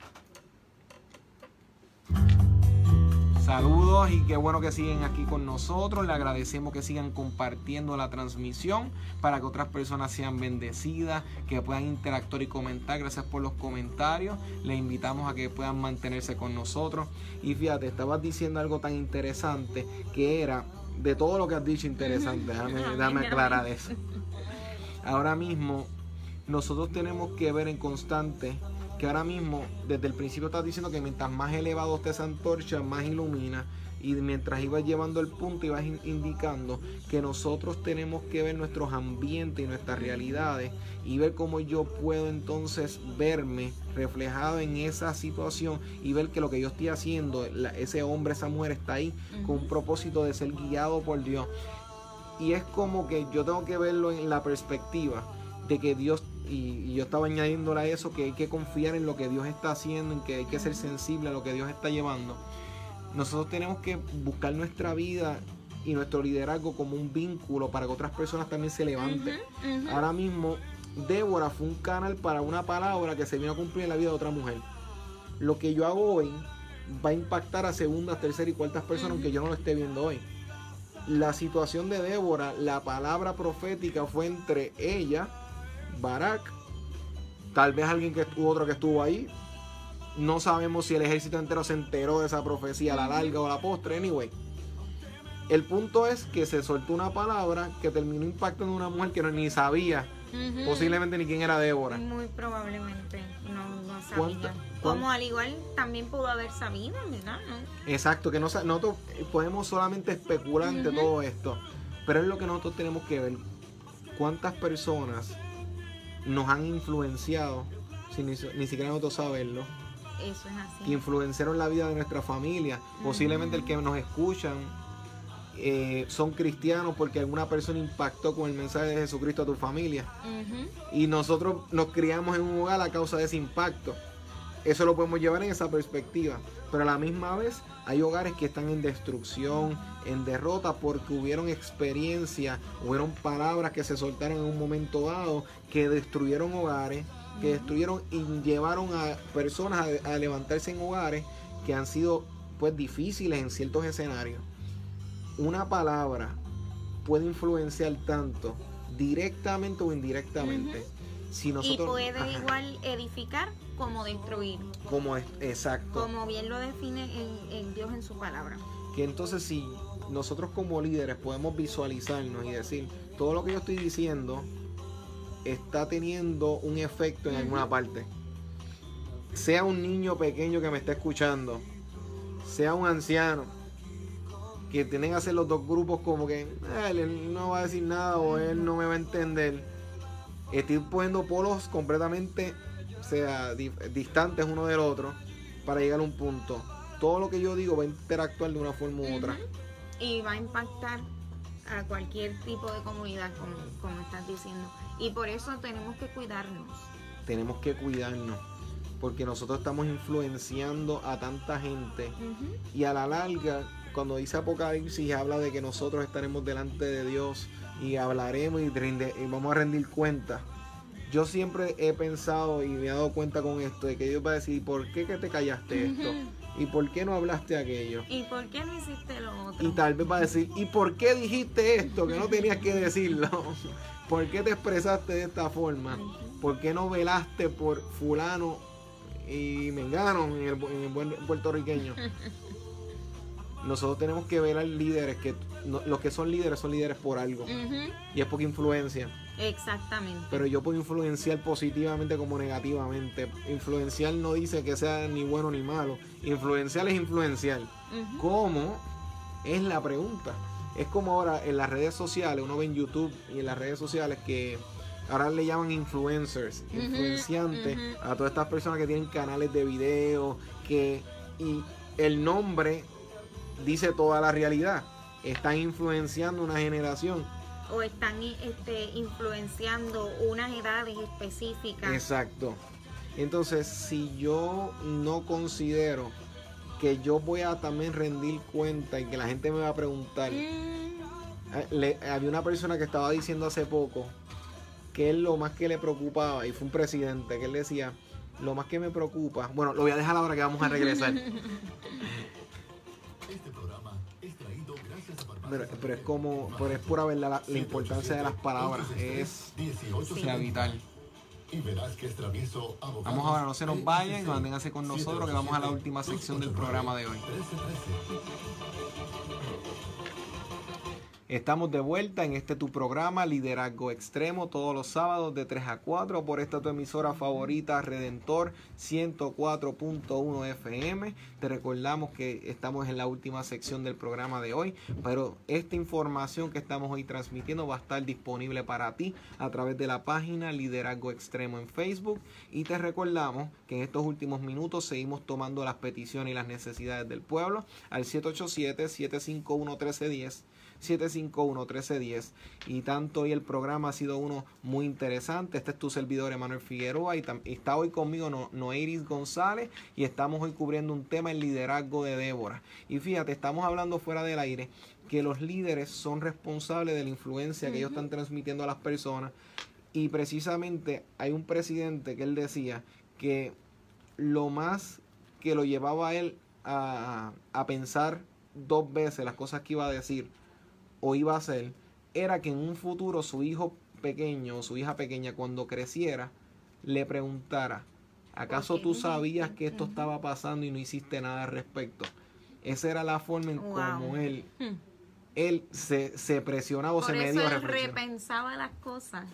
Saludos y qué bueno que siguen aquí con nosotros. Le agradecemos que sigan compartiendo la transmisión para que otras personas sean bendecidas, que puedan interactuar y comentar. Gracias por los comentarios. Le invitamos a que puedan mantenerse con nosotros. Y fíjate, estabas diciendo algo tan interesante que era de todo lo que has dicho interesante. Déjame, déjame aclarar eso. Ahora mismo nosotros tenemos que ver en constante que ahora mismo, desde el principio estás diciendo que mientras más elevado esté esa antorcha, más ilumina. Y mientras ibas llevando el punto, ibas indicando que nosotros tenemos que ver nuestros ambientes y nuestras realidades y ver cómo yo puedo entonces verme reflejado en esa situación y ver que lo que yo estoy haciendo, ese hombre, esa mujer está ahí con un propósito de ser guiado por Dios. Y es como que yo tengo que verlo en la perspectiva de que Dios y, yo estaba añadiéndole a eso que hay que confiar en lo que Dios está haciendo, en que hay que ser sensible a lo que Dios está llevando. Nosotros tenemos que buscar nuestra vida y nuestro liderazgo como un vínculo para que otras personas también se levanten. Ahora mismo, Débora fue un canal para una palabra que se vino a cumplir en la vida de otra mujer. Lo que yo hago hoy va a impactar a segundas, terceras y cuartas personas, aunque yo no lo esté viendo hoy. La situación de Débora, la palabra profética fue entre ella Barak, tal vez alguien que estuvo, otro que estuvo ahí. No sabemos si el ejército entero se enteró de esa profecía a la larga o a la postre. Anyway, el punto es que se soltó una palabra que terminó impactando a una mujer que no, ni sabía posiblemente ni quién era Débora. Muy probablemente no, no sabía. Como al igual también pudo haber sabido, ¿verdad? Exacto, que no, nosotros podemos solamente especular ante todo esto, pero es lo que nosotros tenemos que ver. ¿Cuántas personas nos han influenciado, sin ni, siquiera nosotros saberlo. Eso es así. Que influenciaron la vida de nuestra familia. Posiblemente el que nos escuchan eh, son cristianos porque alguna persona impactó con el mensaje de Jesucristo a tu familia. Y nosotros nos criamos en un hogar a causa de ese impacto. Eso lo podemos llevar en esa perspectiva. Pero a la misma vez hay hogares que están en destrucción, en derrota, porque hubieron experiencias, hubieron palabras que se soltaron en un momento dado, que destruyeron hogares, que destruyeron y llevaron a personas a, levantarse en hogares que han sido pues difíciles en ciertos escenarios. Una palabra puede influenciar tanto directamente o indirectamente. si nosotros, y puede igual edificar como destruir. Como es, exacto. Como bien lo define en, Dios en su palabra. Que entonces si nosotros como líderes podemos visualizarnos y decir, todo lo que yo estoy diciendo está teniendo un efecto en alguna parte. Sea un niño pequeño que me está escuchando, sea un anciano, que tienen que hacer los dos grupos como que él no va a decir nada o él no me va a entender. Estoy poniendo polos completamente sea distantes uno del otro para llegar a un punto. Todo lo que yo digo va a interactuar de una forma u otra. Y va a impactar a cualquier tipo de comunidad, como, como estás diciendo. Y por eso tenemos que cuidarnos. Tenemos que cuidarnos. Porque nosotros estamos influenciando a tanta gente. Y a la larga, cuando dice Apocalipsis, habla de que nosotros estaremos delante de Dios y hablaremos y, y vamos a rendir cuenta yo siempre he pensado y me he dado cuenta con esto de que Dios va a decir, ¿por qué que te callaste esto? ¿Y por qué no hablaste aquello? ¿Y por qué no hiciste lo otro? Y tal vez va a decir, ¿y por qué dijiste esto que no tenías que decirlo? [LAUGHS] ¿Por qué te expresaste de esta forma? ¿Por qué no velaste por fulano y mengano en el, en el buen puertorriqueño? [LAUGHS] Nosotros tenemos que ver a líderes que los que son líderes son líderes por algo. Y es porque influencia. Exactamente. Pero yo puedo influenciar positivamente como negativamente. Influenciar no dice que sea ni bueno ni malo. Influenciar es influenciar. ¿Cómo? Es la pregunta. Es como ahora en las redes sociales, uno ve en YouTube y en las redes sociales que ahora le llaman influencers, influenciantes, a todas estas personas que tienen canales de video, que y el nombre dice toda la realidad. Están influenciando una generación. O están este, influenciando unas edades específicas. Exacto. Entonces, si yo no considero que yo voy a también rendir cuenta y que la gente me va a preguntar. Mm. Eh, había una persona que estaba diciendo hace poco que él lo más que le preocupaba, y fue un presidente, que él decía, lo más que me preocupa, bueno, lo voy a dejar ahora que vamos a regresar. [LAUGHS] pero, pero, es como, pero es pura verdad la, importancia de las palabras, es, es vital. Y verás que es travieso Vamos ahora, no se nos vayan, manténganse con nosotros que vamos a la última sección del programa de hoy. Estamos de vuelta en este tu programa Liderazgo Extremo todos los sábados de 3 a 4 por esta tu emisora favorita Redentor 104.1 FM. Te recordamos que estamos en la última sección del programa de hoy, pero esta información que estamos hoy transmitiendo va a estar disponible para ti a través de la página Liderazgo Extremo en Facebook y te recordamos que en estos últimos minutos seguimos tomando las peticiones y las necesidades del pueblo al 787 751 1310 751-1310. Y tanto hoy el programa ha sido uno muy interesante. Este es tu servidor Emanuel Figueroa y, está hoy conmigo no, Noeiris González y estamos hoy cubriendo un tema, el liderazgo de Débora. Y fíjate, estamos hablando fuera del aire que los líderes son responsables de la influencia que ellos están transmitiendo a las personas. Y precisamente hay un presidente que él decía que lo más que lo llevaba a él a, a pensar dos veces las cosas que iba a decir o iba a ser era que en un futuro su hijo pequeño o su hija pequeña cuando creciera le preguntara, ¿acaso tú sabías que esto estaba pasando y no hiciste nada al respecto? Esa era la forma en como él, hmm. él se, se presionaba o se medio él repensaba las cosas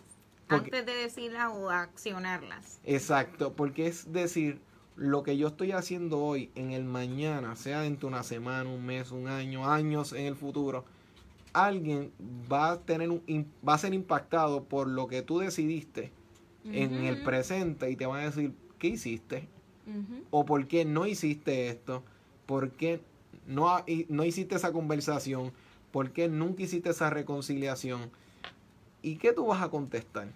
antes de decirlas o accionarlas. Exacto, porque es decir, lo que yo estoy haciendo hoy en el mañana, sea dentro de una semana, un mes, un año, años en el futuro, alguien va a tener un, va a ser impactado por lo que tú decidiste en el presente y te van a decir qué hiciste o por qué no hiciste esto, por qué no, no hiciste esa conversación, por qué nunca hiciste esa reconciliación y qué tú vas a contestar.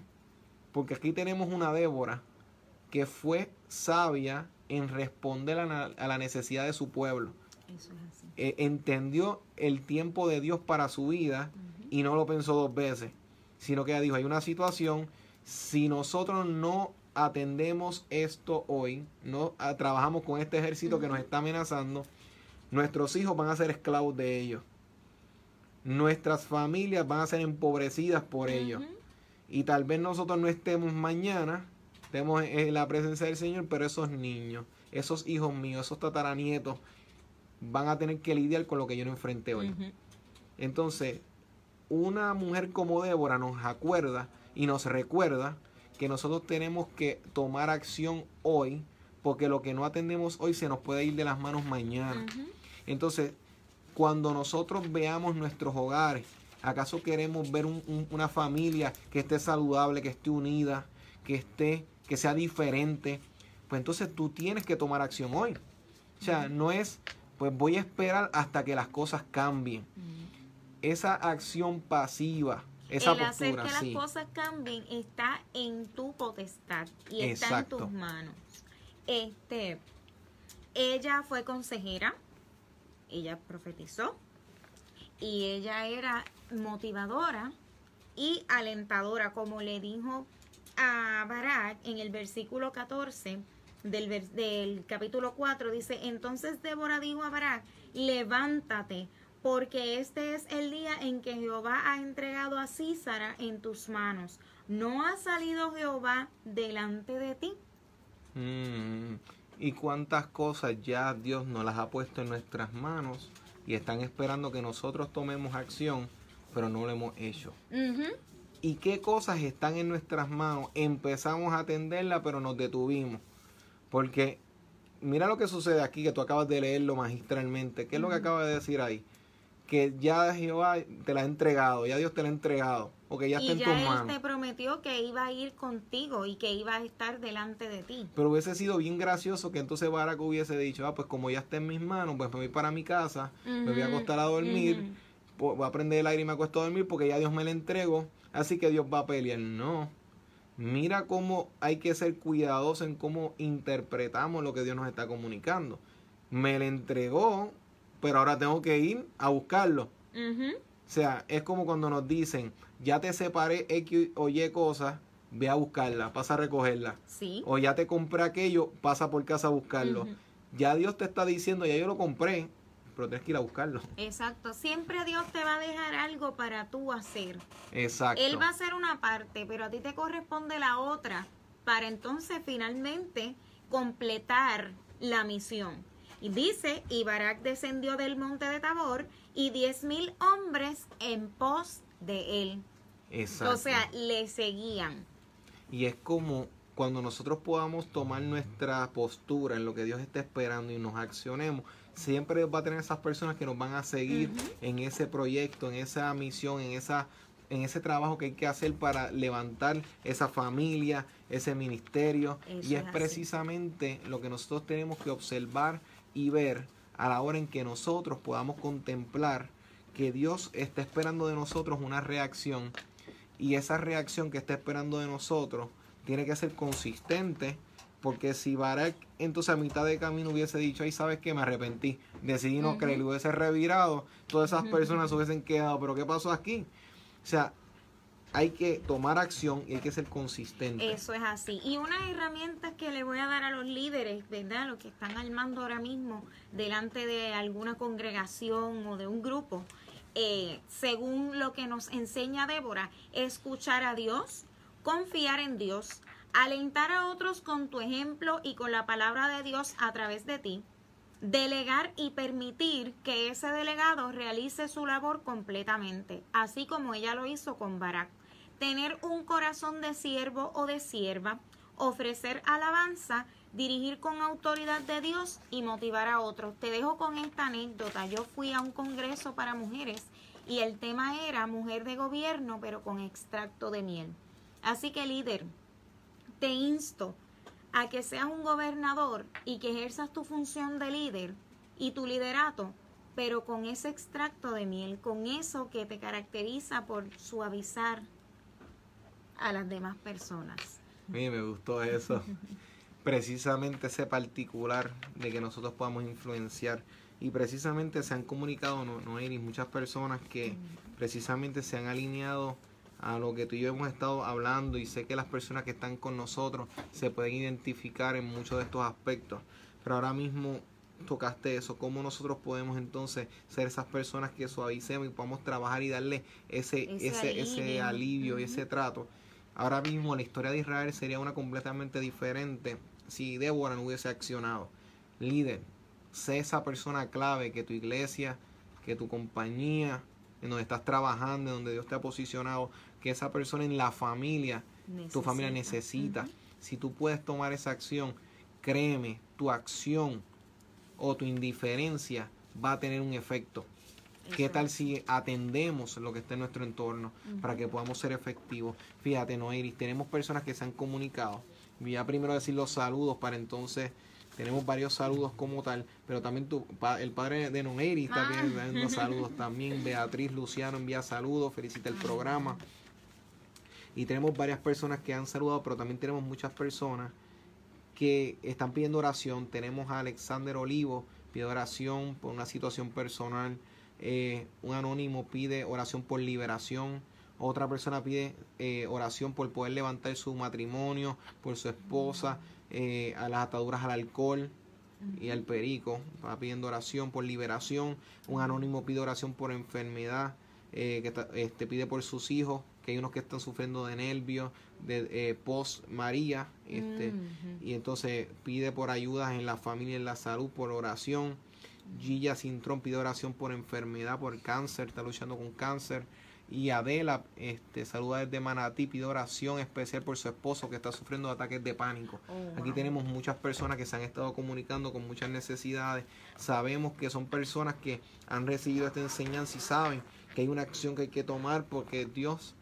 Porque aquí tenemos una Débora que fue sabia en responder a la necesidad de su pueblo. Eh, entendió el tiempo de Dios para su vida y no lo pensó dos veces, sino que ella dijo, hay una situación, si nosotros no atendemos esto hoy, no ah, trabajamos con este ejército que nos está amenazando, nuestros hijos van a ser esclavos de ellos. Nuestras familias van a ser empobrecidas por ellos. Y tal vez nosotros no estemos mañana, estemos en la presencia del Señor, pero esos niños, esos hijos míos, esos tataranietos, van a tener que lidiar con lo que yo no enfrenté hoy. Entonces, una mujer como Débora nos acuerda y nos recuerda que nosotros tenemos que tomar acción hoy, porque lo que no atendemos hoy se nos puede ir de las manos mañana. Entonces, cuando nosotros veamos nuestros hogares, ¿acaso queremos ver una familia que esté saludable, que esté unida, que esté, que sea diferente? Pues entonces tú tienes que tomar acción hoy. O sea, no es pues voy a esperar hasta que las cosas cambien. Esa acción pasiva, esa El hacer que las cosas cambien está en tu potestad y está en tus manos. Este, ella fue consejera, ella profetizó y ella era motivadora y alentadora, como le dijo a Barak en el versículo 14 del, del capítulo 4 dice, entonces Débora dijo a Barak, levántate, porque este es el día en que Jehová ha entregado a Císara en tus manos. ¿No ha salido Jehová delante de ti? Mm, y cuántas cosas ya Dios nos las ha puesto en nuestras manos y están esperando que nosotros tomemos acción, pero no lo hemos hecho. y qué cosas están en nuestras manos. Empezamos a atenderla, pero nos detuvimos. Porque mira lo que sucede aquí, que tú acabas de leerlo magistralmente. ¿Qué es lo que acaba de decir ahí? Que ya Jehová te la ha entregado, ya Dios te la ha entregado, o que ya está en tus manos. Él te prometió que iba a ir contigo y que iba a estar delante de ti. Pero hubiese sido bien gracioso que entonces Barak hubiese dicho, ah, pues como ya está en mis manos, pues me voy para mi casa, me voy a acostar a dormir, voy a prender el aire y me acuesto a dormir porque ya Dios me la entregó, así que Dios va a pelear. No, Mira cómo hay que ser cuidadosos en cómo interpretamos lo que Dios nos está comunicando. Me le entregó, pero ahora tengo que ir a buscarlo. O sea, es como cuando nos dicen, ya te separé X o Y cosas, ve a buscarla, pasa a recogerla. Sí. O ya te compré aquello, pasa por casa a buscarlo. Ya Dios te está diciendo, ya yo lo compré, pero tienes que ir a buscarlo. Exacto. Siempre Dios te va a dejar algo para tú hacer. Exacto. Él va a hacer una parte, pero a ti te corresponde la otra para entonces finalmente completar la misión. Y dice, y Barak descendió del monte de Tabor y diez mil hombres en pos de él. Exacto. O sea, le seguían. Y es como cuando nosotros podamos tomar nuestra postura en lo que Dios está esperando y nos accionemos, siempre va a tener esas personas que nos van a seguir en ese proyecto, en esa misión, en esa en ese trabajo que hay que hacer para levantar esa familia, ese ministerio. y es, precisamente lo que nosotros tenemos que observar y ver a la hora en que nosotros podamos contemplar que Dios está esperando de nosotros una reacción. Y esa reacción que está esperando de nosotros tiene que ser consistente porque si Barak entonces a mitad de camino hubiese dicho, ay, sabes que me arrepentí, decidí no creer, y hubiese revirado, todas esas personas hubiesen quedado, pero ¿qué pasó aquí? O sea, hay que tomar acción y hay que ser consistente. Eso es así. Y una herramienta que le voy a dar a los líderes, ¿verdad? Los que están al mando ahora mismo delante de alguna congregación o de un grupo, eh, según lo que nos enseña Débora, escuchar a Dios, confiar en Dios, alentar a otros con tu ejemplo y con la palabra de Dios a través de ti, delegar y permitir que ese delegado realice su labor completamente, así como ella lo hizo con Barak. Tener un corazón de siervo o de sierva, ofrecer alabanza, dirigir con autoridad de Dios y motivar a otros. Te dejo con esta anécdota. Yo fui a un congreso para mujeres y el tema era mujer de gobierno, pero con extracto de miel. Así que líder, te insto a que seas un gobernador y que ejerzas tu función de líder y tu liderato, pero con ese extracto de miel, con eso que te caracteriza por suavizar a las demás personas. mí me gustó eso. [LAUGHS] precisamente ese particular de que nosotros podamos influenciar. Y precisamente se han comunicado, no, no Iris, muchas personas que precisamente se han alineado a lo que tú y yo hemos estado hablando y sé que las personas que están con nosotros se pueden identificar en muchos de estos aspectos. Pero ahora mismo tocaste eso, cómo nosotros podemos entonces ser esas personas que suavicemos y podamos trabajar y darle ese, ese, ese alivio, y ese trato. Ahora mismo la historia de Israel sería una completamente diferente si Débora no hubiese accionado. Líder, sé esa persona clave que tu iglesia, que tu compañía, en donde estás trabajando, en donde Dios te ha posicionado, que esa persona en la familia, tu familia necesita. Si tú puedes tomar esa acción, créeme, tu acción o tu indiferencia va a tener un efecto. ¿Qué tal si atendemos lo que está en nuestro entorno para que podamos ser efectivos? Fíjate, Noiris, tenemos personas que se han comunicado. Voy a primero decir los saludos para entonces tenemos varios saludos como tal, pero también tu, el padre de está ah. dando saludos [LAUGHS] también. Beatriz Luciano envía saludos, felicita el programa. Y tenemos varias personas que han saludado, pero también tenemos muchas personas que están pidiendo oración. Tenemos a Alexander Olivo, pide oración por una situación personal. Eh, un anónimo pide oración por liberación. Otra persona pide eh, oración por poder levantar su matrimonio, por su esposa, eh, a las ataduras al alcohol y al perico. Va pidiendo oración por liberación. Un anónimo pide oración por enfermedad, este, pide por sus hijos que hay unos que están sufriendo de nervios, de eh, post María, este, y entonces pide por ayudas en la familia, en la salud, por oración. Gilla Sintrón pide oración por enfermedad, por cáncer, está luchando con cáncer. Y Adela este, saluda desde Manatí, pide oración especial por su esposo que está sufriendo ataques de pánico. Oh, Aquí tenemos muchas personas que se han estado comunicando con muchas necesidades. Sabemos que son personas que han recibido esta enseñanza y saben que hay una acción que hay que tomar porque Dios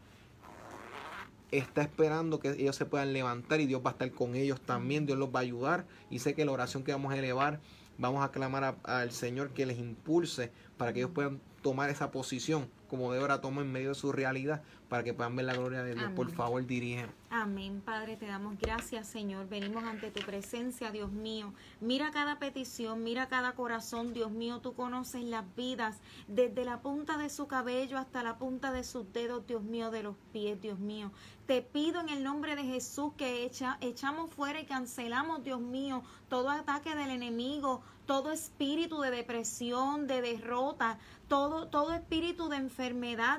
está esperando que ellos se puedan levantar y Dios va a estar con ellos también, Dios los va a ayudar. Y sé que la oración que vamos a elevar, vamos a clamar al Señor que les impulse para que ellos puedan tomar esa posición como Débora tomó en medio de su realidad para que puedan ver la gloria de Dios. Por favor, dirige. Amén, Padre, te damos gracias, Señor. Venimos ante tu presencia, Dios mío. Mira cada petición, mira cada corazón, Dios mío. Tú conoces las vidas, desde la punta de su cabello hasta la punta de sus dedos, Dios mío, de los pies, Dios mío. Te pido en el nombre de Jesús que echa, echamos fuera y cancelamos, Dios mío, todo ataque del enemigo, todo espíritu de depresión, de derrota, todo, todo espíritu de enfermedad,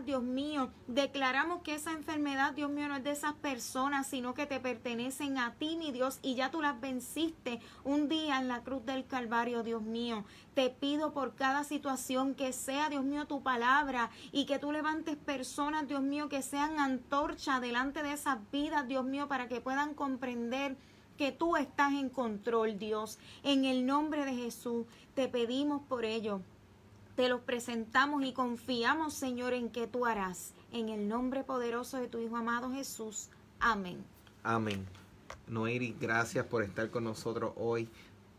Dios mío. Declaramos que esa enfermedad, Dios mío, no es de esas personas, sino que te pertenecen a ti, mi Dios, y ya tú las venciste un día en la cruz del Calvario, Dios mío. Te pido por cada situación que sea, Dios mío, tu palabra y que tú levantes personas, Dios mío, que sean antorcha delante de esas vidas, Dios mío, para que puedan comprender que tú estás en control, Dios. En el nombre de Jesús te pedimos por ello. Te los presentamos y confiamos, Señor, en que tú harás. En el nombre poderoso de tu Hijo amado Jesús. Amén. Amén. Noeri, gracias por estar con nosotros hoy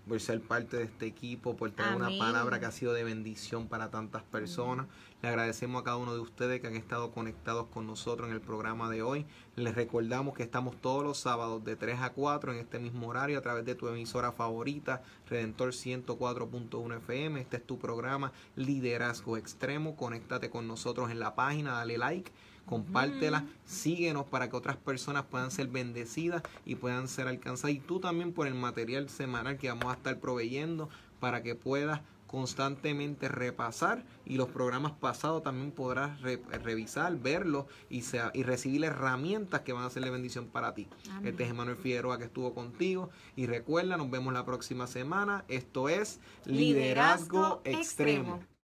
por ser parte de este equipo, por tener una palabra que ha sido de bendición para tantas personas. Le agradecemos a cada uno de ustedes que han estado conectados con nosotros en el programa de hoy. Les recordamos que estamos todos los sábados de 3 a 4 en este mismo horario a través de tu emisora favorita, Redentor 104.1 FM. Este es tu programa Liderazgo Extremo. Conéctate con nosotros en la página, dale like compártela, síguenos para que otras personas puedan ser bendecidas y puedan ser alcanzadas. Y tú también por el material semanal que vamos a estar proveyendo para que puedas constantemente repasar y los programas pasados también podrás revisar, verlos y, sea, y recibir herramientas que van a ser de bendición para ti. Este es Emanuel Figueroa que estuvo contigo y recuerda, nos vemos la próxima semana. Esto es Liderazgo, Extremo.